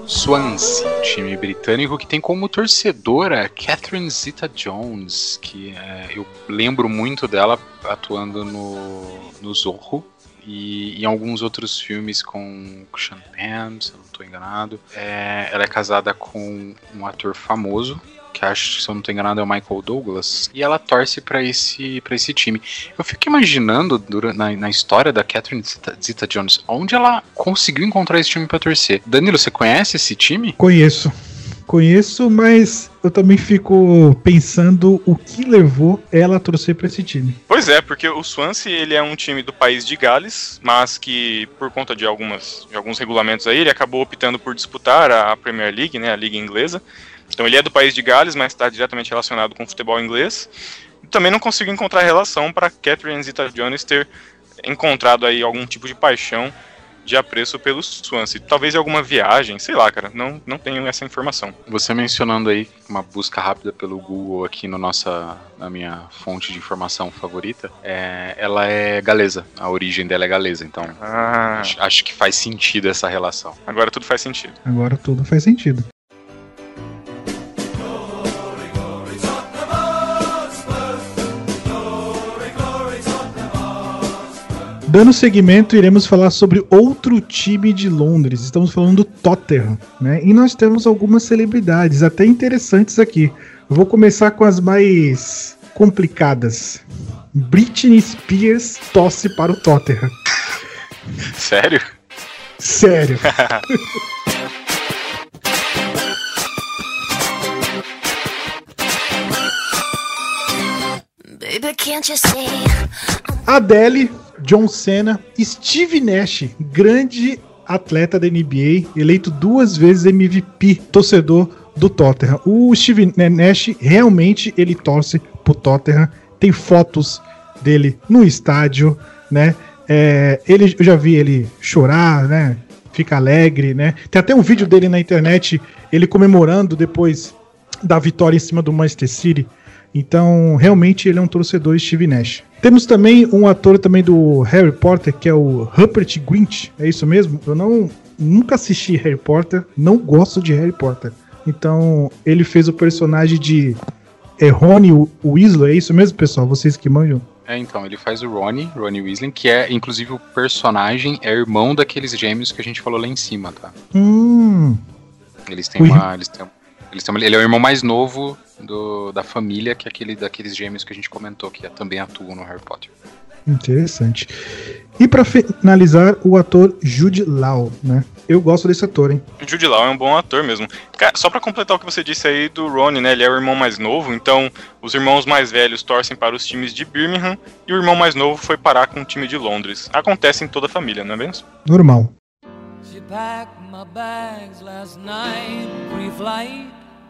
Swansea, time britânico que tem como torcedora Catherine Zeta-Jones, que é, eu lembro muito dela atuando no, no Zorro, e em alguns outros filmes com Sean Penn, se eu estou enganado. É, ela é casada com um ator famoso, que acho, se eu não estou enganado, é o Michael Douglas, e ela torce para esse, pra esse time. Eu fico imaginando durante, na, na história da Catherine Zeta-Jones, onde ela conseguiu encontrar esse time para torcer. Danilo, você conhece esse time? Conheço conheço, mas eu também fico pensando o que levou ela a torcer para esse time. Pois é, porque o Swansea ele é um time do país de Gales, mas que por conta de algumas de alguns regulamentos aí, ele acabou optando por disputar a Premier League, né, a liga inglesa. Então ele é do país de Gales, mas está diretamente relacionado com o futebol inglês. Também não consigo encontrar relação para Catherine Zeta-Jones ter encontrado aí algum tipo de paixão de apreço pelo Swansea. Talvez em alguma viagem, sei lá, cara, não, não tenho essa informação. Você mencionando aí uma busca rápida pelo Google aqui no nossa, na minha fonte de informação favorita, é, ela é galesa, a origem dela é galesa, então ah. acho, acho que faz sentido essa relação. Agora tudo faz sentido. Agora tudo faz sentido. Dando seguimento, iremos falar sobre outro time de Londres. Estamos falando do Tottenham, né? E nós temos algumas celebridades até interessantes aqui. Eu vou começar com as mais complicadas. Britney Spears tosse para o Tottenham. Sério? Sério. (laughs) Adele John Cena, Steve Nash, grande atleta da NBA, eleito duas vezes MVP, torcedor do Tottenham. O Steve Nash realmente ele torce pro Tottenham. Tem fotos dele no estádio, né? É, ele, eu já vi ele chorar, né? Fica alegre, né? Tem até um vídeo dele na internet, ele comemorando depois da vitória em cima do Manchester City. Então, realmente ele é um torcedor Steve Nash. Temos também um ator também do Harry Potter, que é o Rupert Grint. É isso mesmo? Eu não nunca assisti Harry Potter, não gosto de Harry Potter. Então, ele fez o personagem de é Rony Weasley, é isso mesmo, pessoal? Vocês que manjam? É, então, ele faz o Ronnie, Ronnie Weasley, que é, inclusive, o personagem é irmão daqueles gêmeos que a gente falou lá em cima, tá? Hum. Eles têm uma... Eles têm, eles têm, ele é o irmão mais novo do, da família, que é aquele daqueles gêmeos que a gente comentou, que também atuam no Harry Potter. Interessante. E para finalizar, o ator Jude Law, né? Eu gosto desse ator, hein? Jude Law é um bom ator mesmo. Só para completar o que você disse aí do Ronnie, né? Ele é o irmão mais novo, então os irmãos mais velhos torcem para os times de Birmingham e o irmão mais novo foi parar com o time de Londres. Acontece em toda a família, não é mesmo? Normal.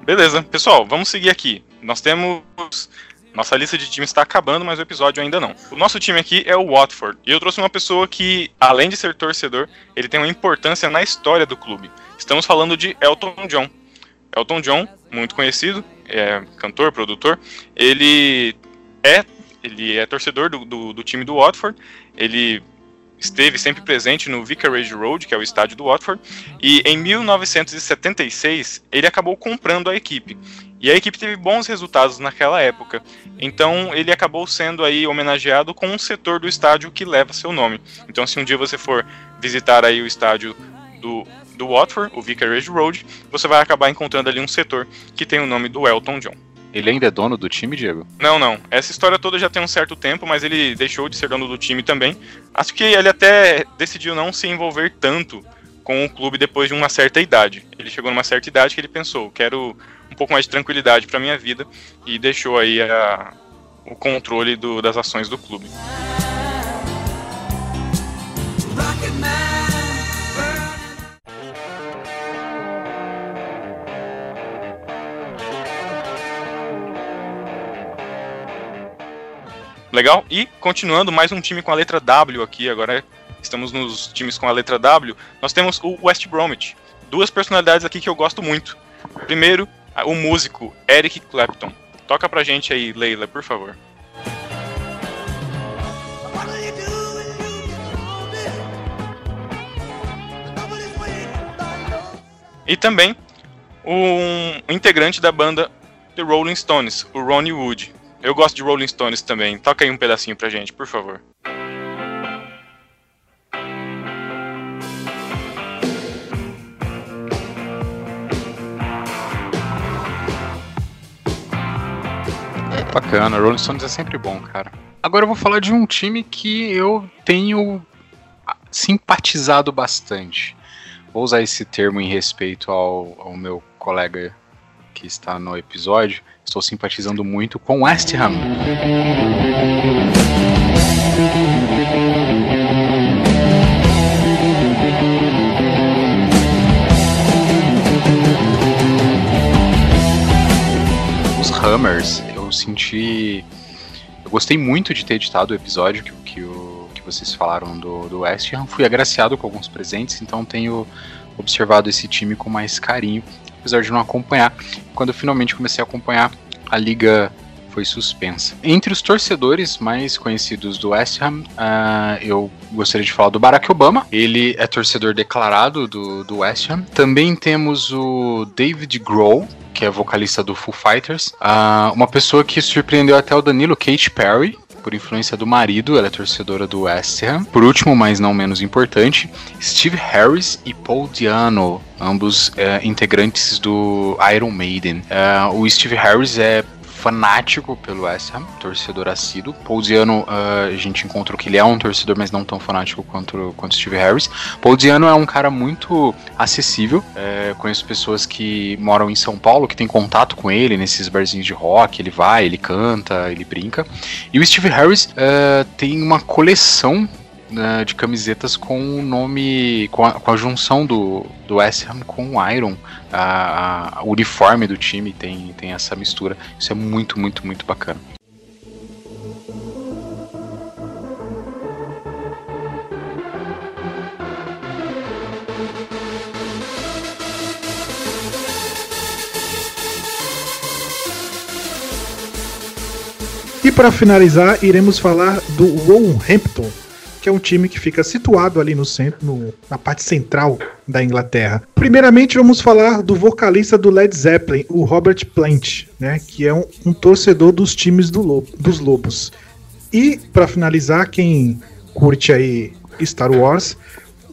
Beleza, pessoal, vamos seguir aqui. Nós temos. Nossa lista de times está acabando, mas o episódio ainda não. O nosso time aqui é o Watford. E eu trouxe uma pessoa que, além de ser torcedor, ele tem uma importância na história do clube. Estamos falando de Elton John. Elton John, muito conhecido, é cantor, produtor, ele é ele é torcedor do, do, do time do Watford, ele esteve sempre presente no Vicarage Road, que é o estádio do Watford, e em 1976 ele acabou comprando a equipe. E a equipe teve bons resultados naquela época. Então ele acabou sendo aí homenageado com um setor do estádio que leva seu nome. Então se um dia você for visitar aí o estádio do, do Watford, o Vicarage Road, você vai acabar encontrando ali um setor que tem o nome do Elton John. Ele ainda é dono do time, Diego? Não, não. Essa história toda já tem um certo tempo, mas ele deixou de ser dono do time também. Acho que ele até decidiu não se envolver tanto com o clube depois de uma certa idade. Ele chegou numa certa idade que ele pensou, quero um pouco mais de tranquilidade para minha vida e deixou aí a, o controle do, das ações do clube. Legal? E continuando, mais um time com a letra W aqui, agora estamos nos times com a letra W. Nós temos o West Bromwich. Duas personalidades aqui que eu gosto muito. Primeiro, o músico Eric Clapton. Toca pra gente aí, Leila, por favor. E também um integrante da banda The Rolling Stones, o Ronnie Wood. Eu gosto de Rolling Stones também. Toca aí um pedacinho pra gente, por favor. Bacana, Rolling Stones é sempre bom, cara. Agora eu vou falar de um time que eu tenho simpatizado bastante. Vou usar esse termo em respeito ao, ao meu colega que está no episódio, estou simpatizando muito com West Ham. Os Hammers, eu senti. Eu gostei muito de ter editado o episódio que, que, o, que vocês falaram do, do West Ham. Fui agraciado com alguns presentes, então tenho observado esse time com mais carinho apesar de não acompanhar. Quando finalmente comecei a acompanhar, a liga foi suspensa. Entre os torcedores mais conhecidos do West Ham, uh, eu gostaria de falar do Barack Obama. Ele é torcedor declarado do, do West Ham. Também temos o David Grohl, que é vocalista do Foo Fighters. Uh, uma pessoa que surpreendeu até o Danilo, Kate Perry, por influência do marido, ela é torcedora do West Ham. Por último, mas não menos importante, Steve Harris e Paul Diano, ambos é, integrantes do Iron Maiden. É, o Steve Harris é fanático pelo West Ham, torcedor assíduo. Paul Diano, uh, a gente encontrou que ele é um torcedor, mas não tão fanático quanto, quanto Steve Harris. Paul Diano é um cara muito acessível. É, conheço pessoas que moram em São Paulo, que tem contato com ele nesses barzinhos de rock. Ele vai, ele canta, ele brinca. E o Steve Harris uh, tem uma coleção né, de camisetas com o nome, com a, com a, junção do, do West Ham com o Iron. A, o uniforme do time tem, tem essa mistura. Isso é muito, muito, muito bacana. E para finalizar, iremos falar do Wolverhampton, que é um time que fica situado ali no centro, no, na parte central da Inglaterra. Primeiramente, vamos falar do vocalista do Led Zeppelin, o Robert Plant, né, que é um, um torcedor dos times do Lobo, dos Lobos. E para finalizar, quem curte aí Star Wars,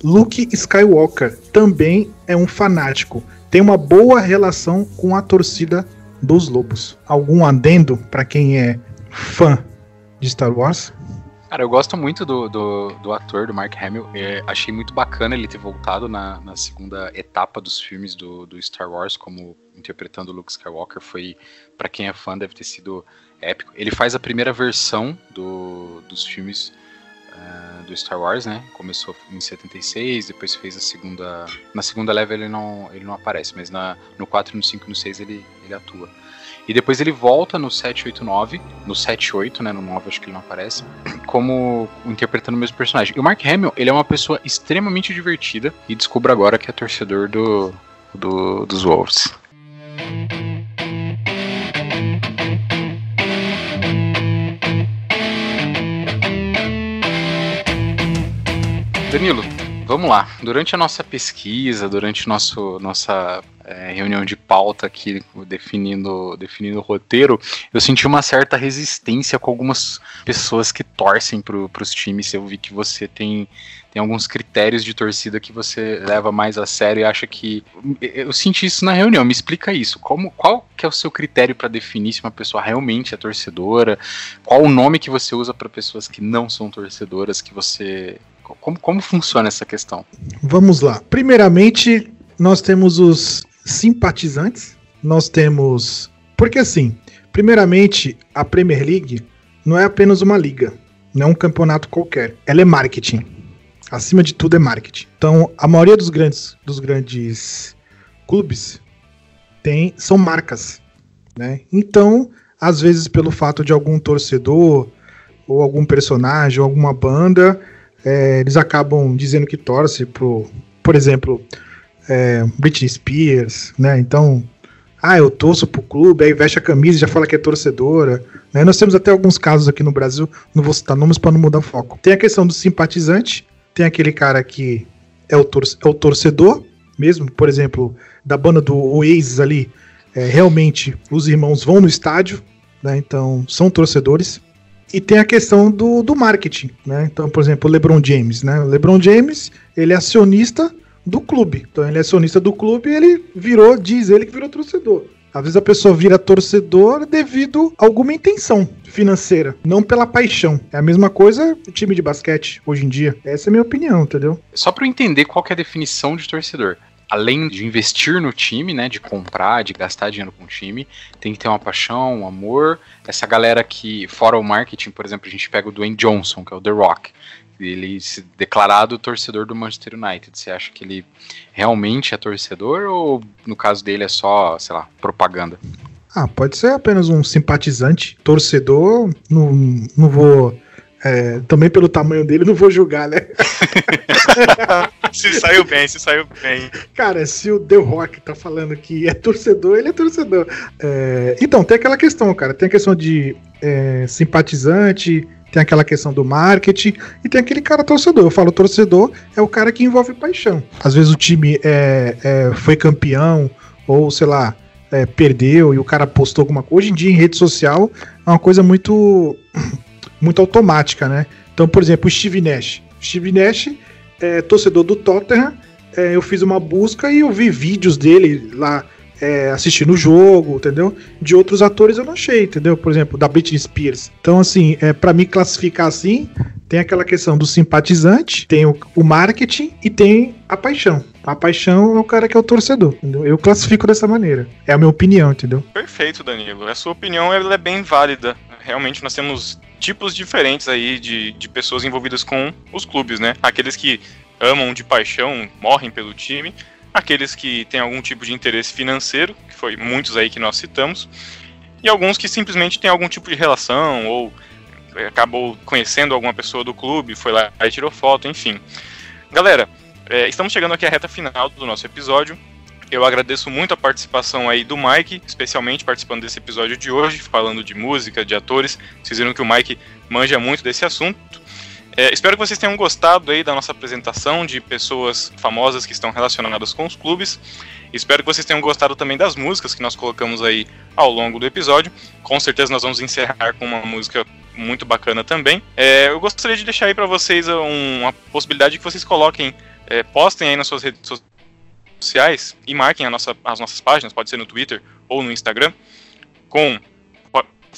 Luke Skywalker também é um fanático. Tem uma boa relação com a torcida dos Lobos. Algum adendo para quem é fã de Star Wars? Cara, eu gosto muito do, do, do ator, do Mark Hamill. É, achei muito bacana ele ter voltado na, na segunda etapa dos filmes do, do Star Wars, como interpretando Luke Skywalker. Foi, para quem é fã, deve ter sido épico. Ele faz a primeira versão do, dos filmes uh, do Star Wars, né? Começou em 76, depois fez a segunda. Na segunda leva ele não, ele não aparece, mas na, no 4, no 5 e no 6 ele, ele atua. E depois ele volta no 789, no 78, né? No 9 acho que ele não aparece, (clears throat) como interpretando o mesmo personagem. E o Mark Hamill, ele é uma pessoa extremamente divertida e descubra agora que é torcedor do, do dos Wolves. Danilo, vamos lá. Durante a nossa pesquisa, durante nosso, nossa é, reunião de pauta aqui, definindo, definindo o roteiro, eu senti uma certa resistência com algumas pessoas que torcem para os times. Eu vi que você tem, tem alguns critérios de torcida que você leva mais a sério e acha que. Eu senti isso na reunião, me explica isso. Como, qual que é o seu critério para definir se uma pessoa realmente é torcedora? Qual o nome que você usa para pessoas que não são torcedoras, que você. Como, como funciona essa questão? Vamos lá. Primeiramente, nós temos os simpatizantes, nós temos. Porque assim, primeiramente, a Premier League não é apenas uma liga, não é um campeonato qualquer. Ela é marketing. Acima de tudo é marketing. Então, a maioria dos grandes, dos grandes clubes tem, são marcas. Né? Então, às vezes, pelo fato de algum torcedor, ou algum personagem, ou alguma banda, é, eles acabam dizendo que torce pro, por exemplo, é, Britney Spears, né? Então, ah, eu torço pro clube, aí veste a camisa e já fala que é torcedora. Né? Nós temos até alguns casos aqui no Brasil, não vou citar nomes para não mudar o foco. Tem a questão do simpatizante, tem aquele cara que é o, tor é o torcedor, mesmo, por exemplo, da banda do Oasis ali, é, realmente os irmãos vão no estádio, né? Então são torcedores. E tem a questão do, do marketing, né? Então, por exemplo, o LeBron James, né? O LeBron James, ele é acionista do clube. Então ele é acionista do clube e ele virou, diz ele que virou torcedor. Às vezes a pessoa vira torcedor devido a alguma intenção financeira, não pela paixão. É a mesma coisa o time de basquete hoje em dia. Essa é a minha opinião, entendeu? Só para eu entender qual é a definição de torcedor. Além de investir no time, né, de comprar, de gastar dinheiro com o time, tem que ter uma paixão, um amor. Essa galera que, fora o marketing, por exemplo, a gente pega o Dwayne Johnson, que é o The Rock ele se declarado torcedor do Manchester United. Você acha que ele realmente é torcedor ou no caso dele é só, sei lá, propaganda? Ah, pode ser apenas um simpatizante, torcedor. Não, não vou. É, também pelo tamanho dele, não vou julgar, né? (laughs) se saiu bem, se saiu bem. Cara, se o The Rock tá falando que é torcedor, ele é torcedor. É, então, tem aquela questão, cara. Tem a questão de é, simpatizante, tem aquela questão do marketing e tem aquele cara torcedor. Eu falo torcedor é o cara que envolve paixão. Às vezes o time é, é foi campeão ou sei lá é, perdeu e o cara postou alguma coisa. Hoje em dia em rede social é uma coisa muito muito automática, né? Então, por exemplo, o Steve Nash. Steve Nash é torcedor do Tottenham. É, eu fiz uma busca e eu vi vídeos dele lá é, assistindo o jogo, entendeu? De outros atores eu não achei, entendeu? Por exemplo, da Britney Spears. Então, assim, é, para me classificar assim, tem aquela questão do simpatizante, tem o, o, marketing e tem a paixão. A paixão é o cara que é o torcedor, entendeu? Eu classifico dessa maneira. É a minha opinião, entendeu? Perfeito, Danilo. A sua opinião é bem válida. Realmente nós temos tipos diferentes aí de, de pessoas envolvidas com os clubes, né? Aqueles que amam de paixão, morrem pelo time, aqueles que têm algum tipo de interesse financeiro, que foi muitos aí que nós citamos, e alguns que simplesmente têm algum tipo de relação ou eh, acabou conhecendo alguma pessoa do clube, foi lá e tirou foto, enfim. Galera, é, estamos chegando aqui à reta final do nosso episódio. Eu agradeço muito a participação aí do Mike, especialmente participando desse episódio de hoje, falando de música, de atores. Vocês viram que o Mike manja muito desse assunto. É, espero que vocês tenham gostado aí da nossa apresentação de pessoas famosas que estão relacionadas com os clubes. Espero que vocês tenham gostado também das músicas que nós colocamos aí ao longo do episódio. Com certeza nós vamos encerrar com uma música muito bacana também. É, eu gostaria de deixar aí para vocês uma possibilidade que vocês coloquem, é, postem aí nas suas redes sociais e marquem nossa, as nossas páginas, pode ser no Twitter ou no Instagram, com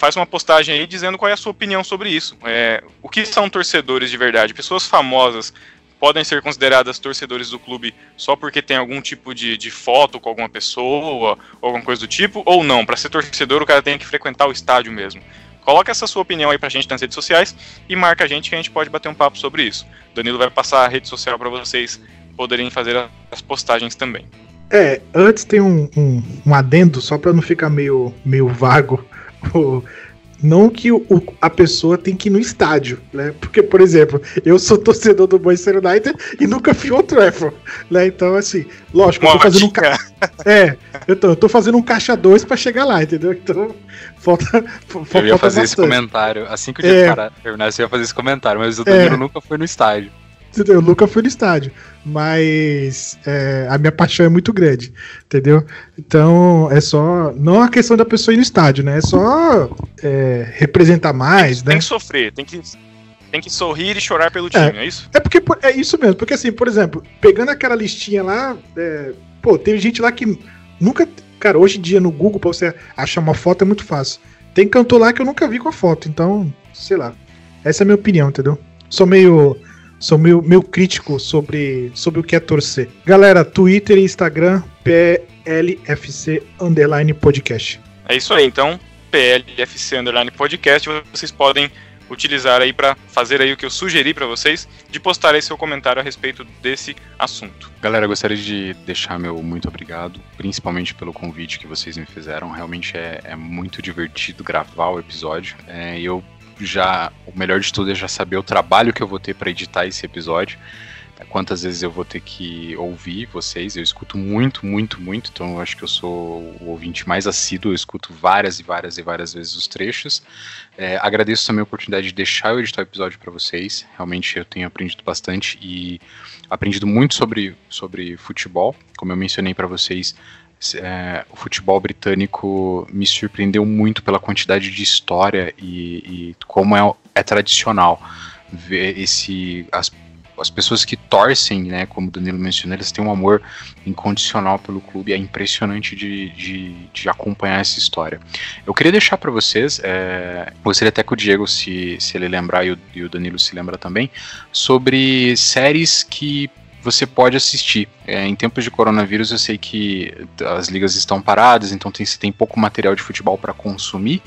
faz uma postagem aí dizendo qual é a sua opinião sobre isso. É, o que são torcedores de verdade? Pessoas famosas podem ser consideradas torcedores do clube só porque tem algum tipo de, de foto com alguma pessoa, alguma coisa do tipo, ou não? Para ser torcedor, o cara tem que frequentar o estádio mesmo. Coloca essa sua opinião aí pra gente nas redes sociais e marca a gente que a gente pode bater um papo sobre isso. Danilo vai passar a rede social para vocês poderem fazer as postagens também. É, antes tem um, um, um adendo, só para não ficar meio, meio vago (laughs) não que o, a pessoa tem que ir no estádio, né? Porque, por exemplo, eu sou (laughs) torcedor do Manchester United e nunca fui ao Trafford, né? Então, assim, lógico, eu tô fazendo um ca... (laughs) É, eu tô, eu tô fazendo um caixa 2 pra chegar lá, entendeu? Então, falta. Eu ia fazer bastante. esse comentário. Assim que o dia é. terminar, você ia fazer esse comentário, mas o Danilo é. nunca foi no estádio. Eu nunca fui no estádio, mas é, a minha paixão é muito grande, entendeu? Então é só. Não a questão da pessoa ir no estádio, né? É só é, representar mais, tem, né? Tem que sofrer, tem que, tem que sorrir e chorar pelo time, é, é isso? É porque é isso mesmo, porque assim, por exemplo, pegando aquela listinha lá, é, pô, teve gente lá que nunca. Cara, hoje em dia no Google, pra você achar uma foto é muito fácil. Tem cantor lá que eu nunca vi com a foto, então, sei lá. Essa é a minha opinião, entendeu? Sou meio sou meio, meio crítico sobre, sobre o que é torcer. Galera, Twitter e Instagram, PLFC Underline Podcast. É isso aí, então, PLFC Underline Podcast, vocês podem utilizar aí para fazer aí o que eu sugeri para vocês, de postar aí seu comentário a respeito desse assunto. Galera, gostaria de deixar meu muito obrigado, principalmente pelo convite que vocês me fizeram. Realmente é, é muito divertido gravar o episódio. É, eu já o melhor de tudo é já saber o trabalho que eu vou ter para editar esse episódio. Quantas vezes eu vou ter que ouvir vocês? Eu escuto muito, muito, muito. Então eu acho que eu sou o ouvinte mais assíduo. Eu escuto várias e várias e várias vezes os trechos. É, agradeço também a oportunidade de deixar eu editar o episódio para vocês. Realmente eu tenho aprendido bastante e aprendido muito sobre, sobre futebol. Como eu mencionei para vocês, é, o futebol britânico me surpreendeu muito pela quantidade de história e, e como é, é, tradicional ver esse as, as pessoas que torcem, né, como o Danilo mencionou, eles têm um amor incondicional pelo clube, é impressionante de, de, de acompanhar essa história. Eu queria deixar para vocês, é, gostaria até que o Diego, se, se ele lembrar, e o, e o Danilo se lembra também, sobre séries que você pode assistir. É, em tempos de coronavírus, eu sei que as ligas estão paradas, então tem, tem pouco material de futebol para consumir.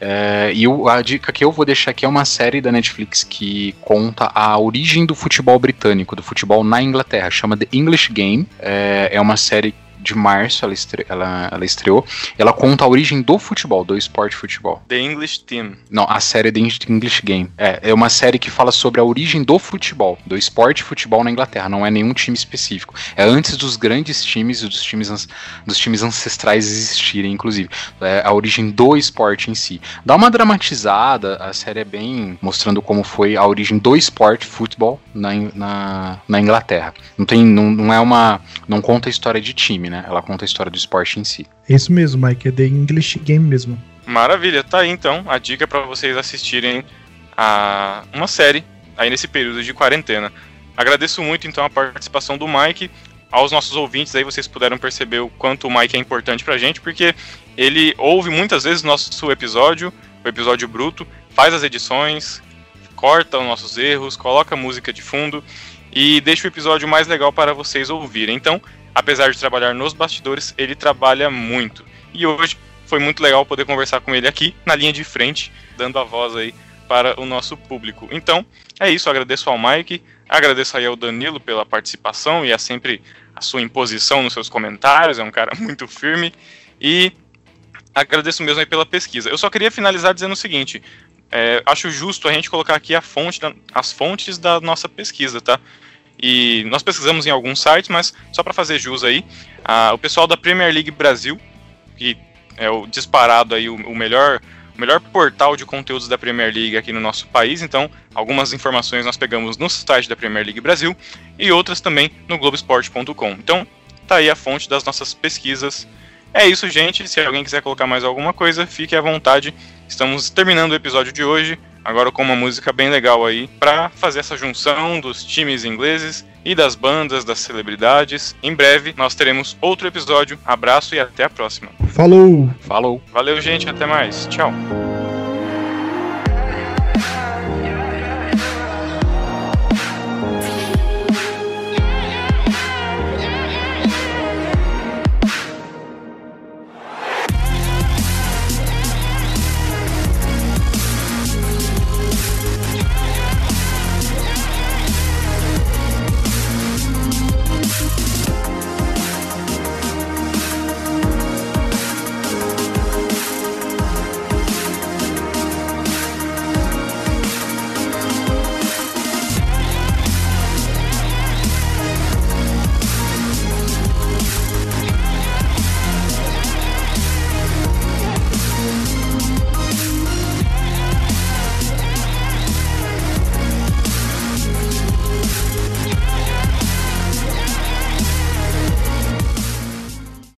É, e a dica que eu vou deixar aqui é uma série da Netflix que conta a origem do futebol britânico, do futebol na Inglaterra. Chama The English Game. É, é uma série de março, ela, estre ela, ela estreou. Ela conta a origem do futebol, do esporte futebol. The English Team. Não, a série The English Game. É, é uma série que fala sobre a origem do futebol, do esporte futebol na Inglaterra. Não é nenhum time específico. É antes dos grandes times e dos times, dos times ancestrais existirem, inclusive. É a origem do esporte em si. Dá uma dramatizada, a série é bem mostrando como foi a origem do esporte futebol na, na, na Inglaterra. Não tem, não, não é uma, não conta a história de time, né? Ela conta a história do esporte em si. É isso mesmo, Mike, é The English Game mesmo. Maravilha, tá aí então a dica para vocês assistirem a uma série aí nesse período de quarentena. Agradeço muito então a participação do Mike. Aos nossos ouvintes aí vocês puderam perceber o quanto o Mike é importante pra gente, porque ele ouve muitas vezes o nosso episódio, o episódio bruto, faz as edições, corta os nossos erros, coloca música de fundo e deixa o episódio mais legal para vocês ouvirem. Então, apesar de trabalhar nos bastidores, ele trabalha muito. E hoje foi muito legal poder conversar com ele aqui na linha de frente, dando a voz aí para o nosso público. Então, é isso, agradeço ao Mike, agradeço aí ao Danilo pela participação e a sempre a sua imposição nos seus comentários, é um cara (laughs) muito firme e agradeço mesmo aí pela pesquisa. Eu só queria finalizar dizendo o seguinte, é, acho justo a gente colocar aqui fonte as fontes da nossa pesquisa, tá? E nós pesquisamos em alguns sites, mas só para fazer jus aí, a, o pessoal da Premier League Brasil, que é o disparado aí o, o melhor o melhor portal de conteúdos da Premier League aqui no nosso país. Então, algumas informações nós pegamos no site da Premier League Brasil e outras também no Globoesporte.com. Então, tá aí a fonte das nossas pesquisas. É isso, gente. Se alguém quiser colocar mais alguma coisa, fique à vontade. Estamos terminando o episódio de hoje agora com uma música bem legal aí, para fazer essa junção dos times ingleses e das bandas, das celebridades. Em breve nós teremos outro episódio. Abraço e até a próxima. Falou! Falou! Valeu, gente, até mais. Tchau.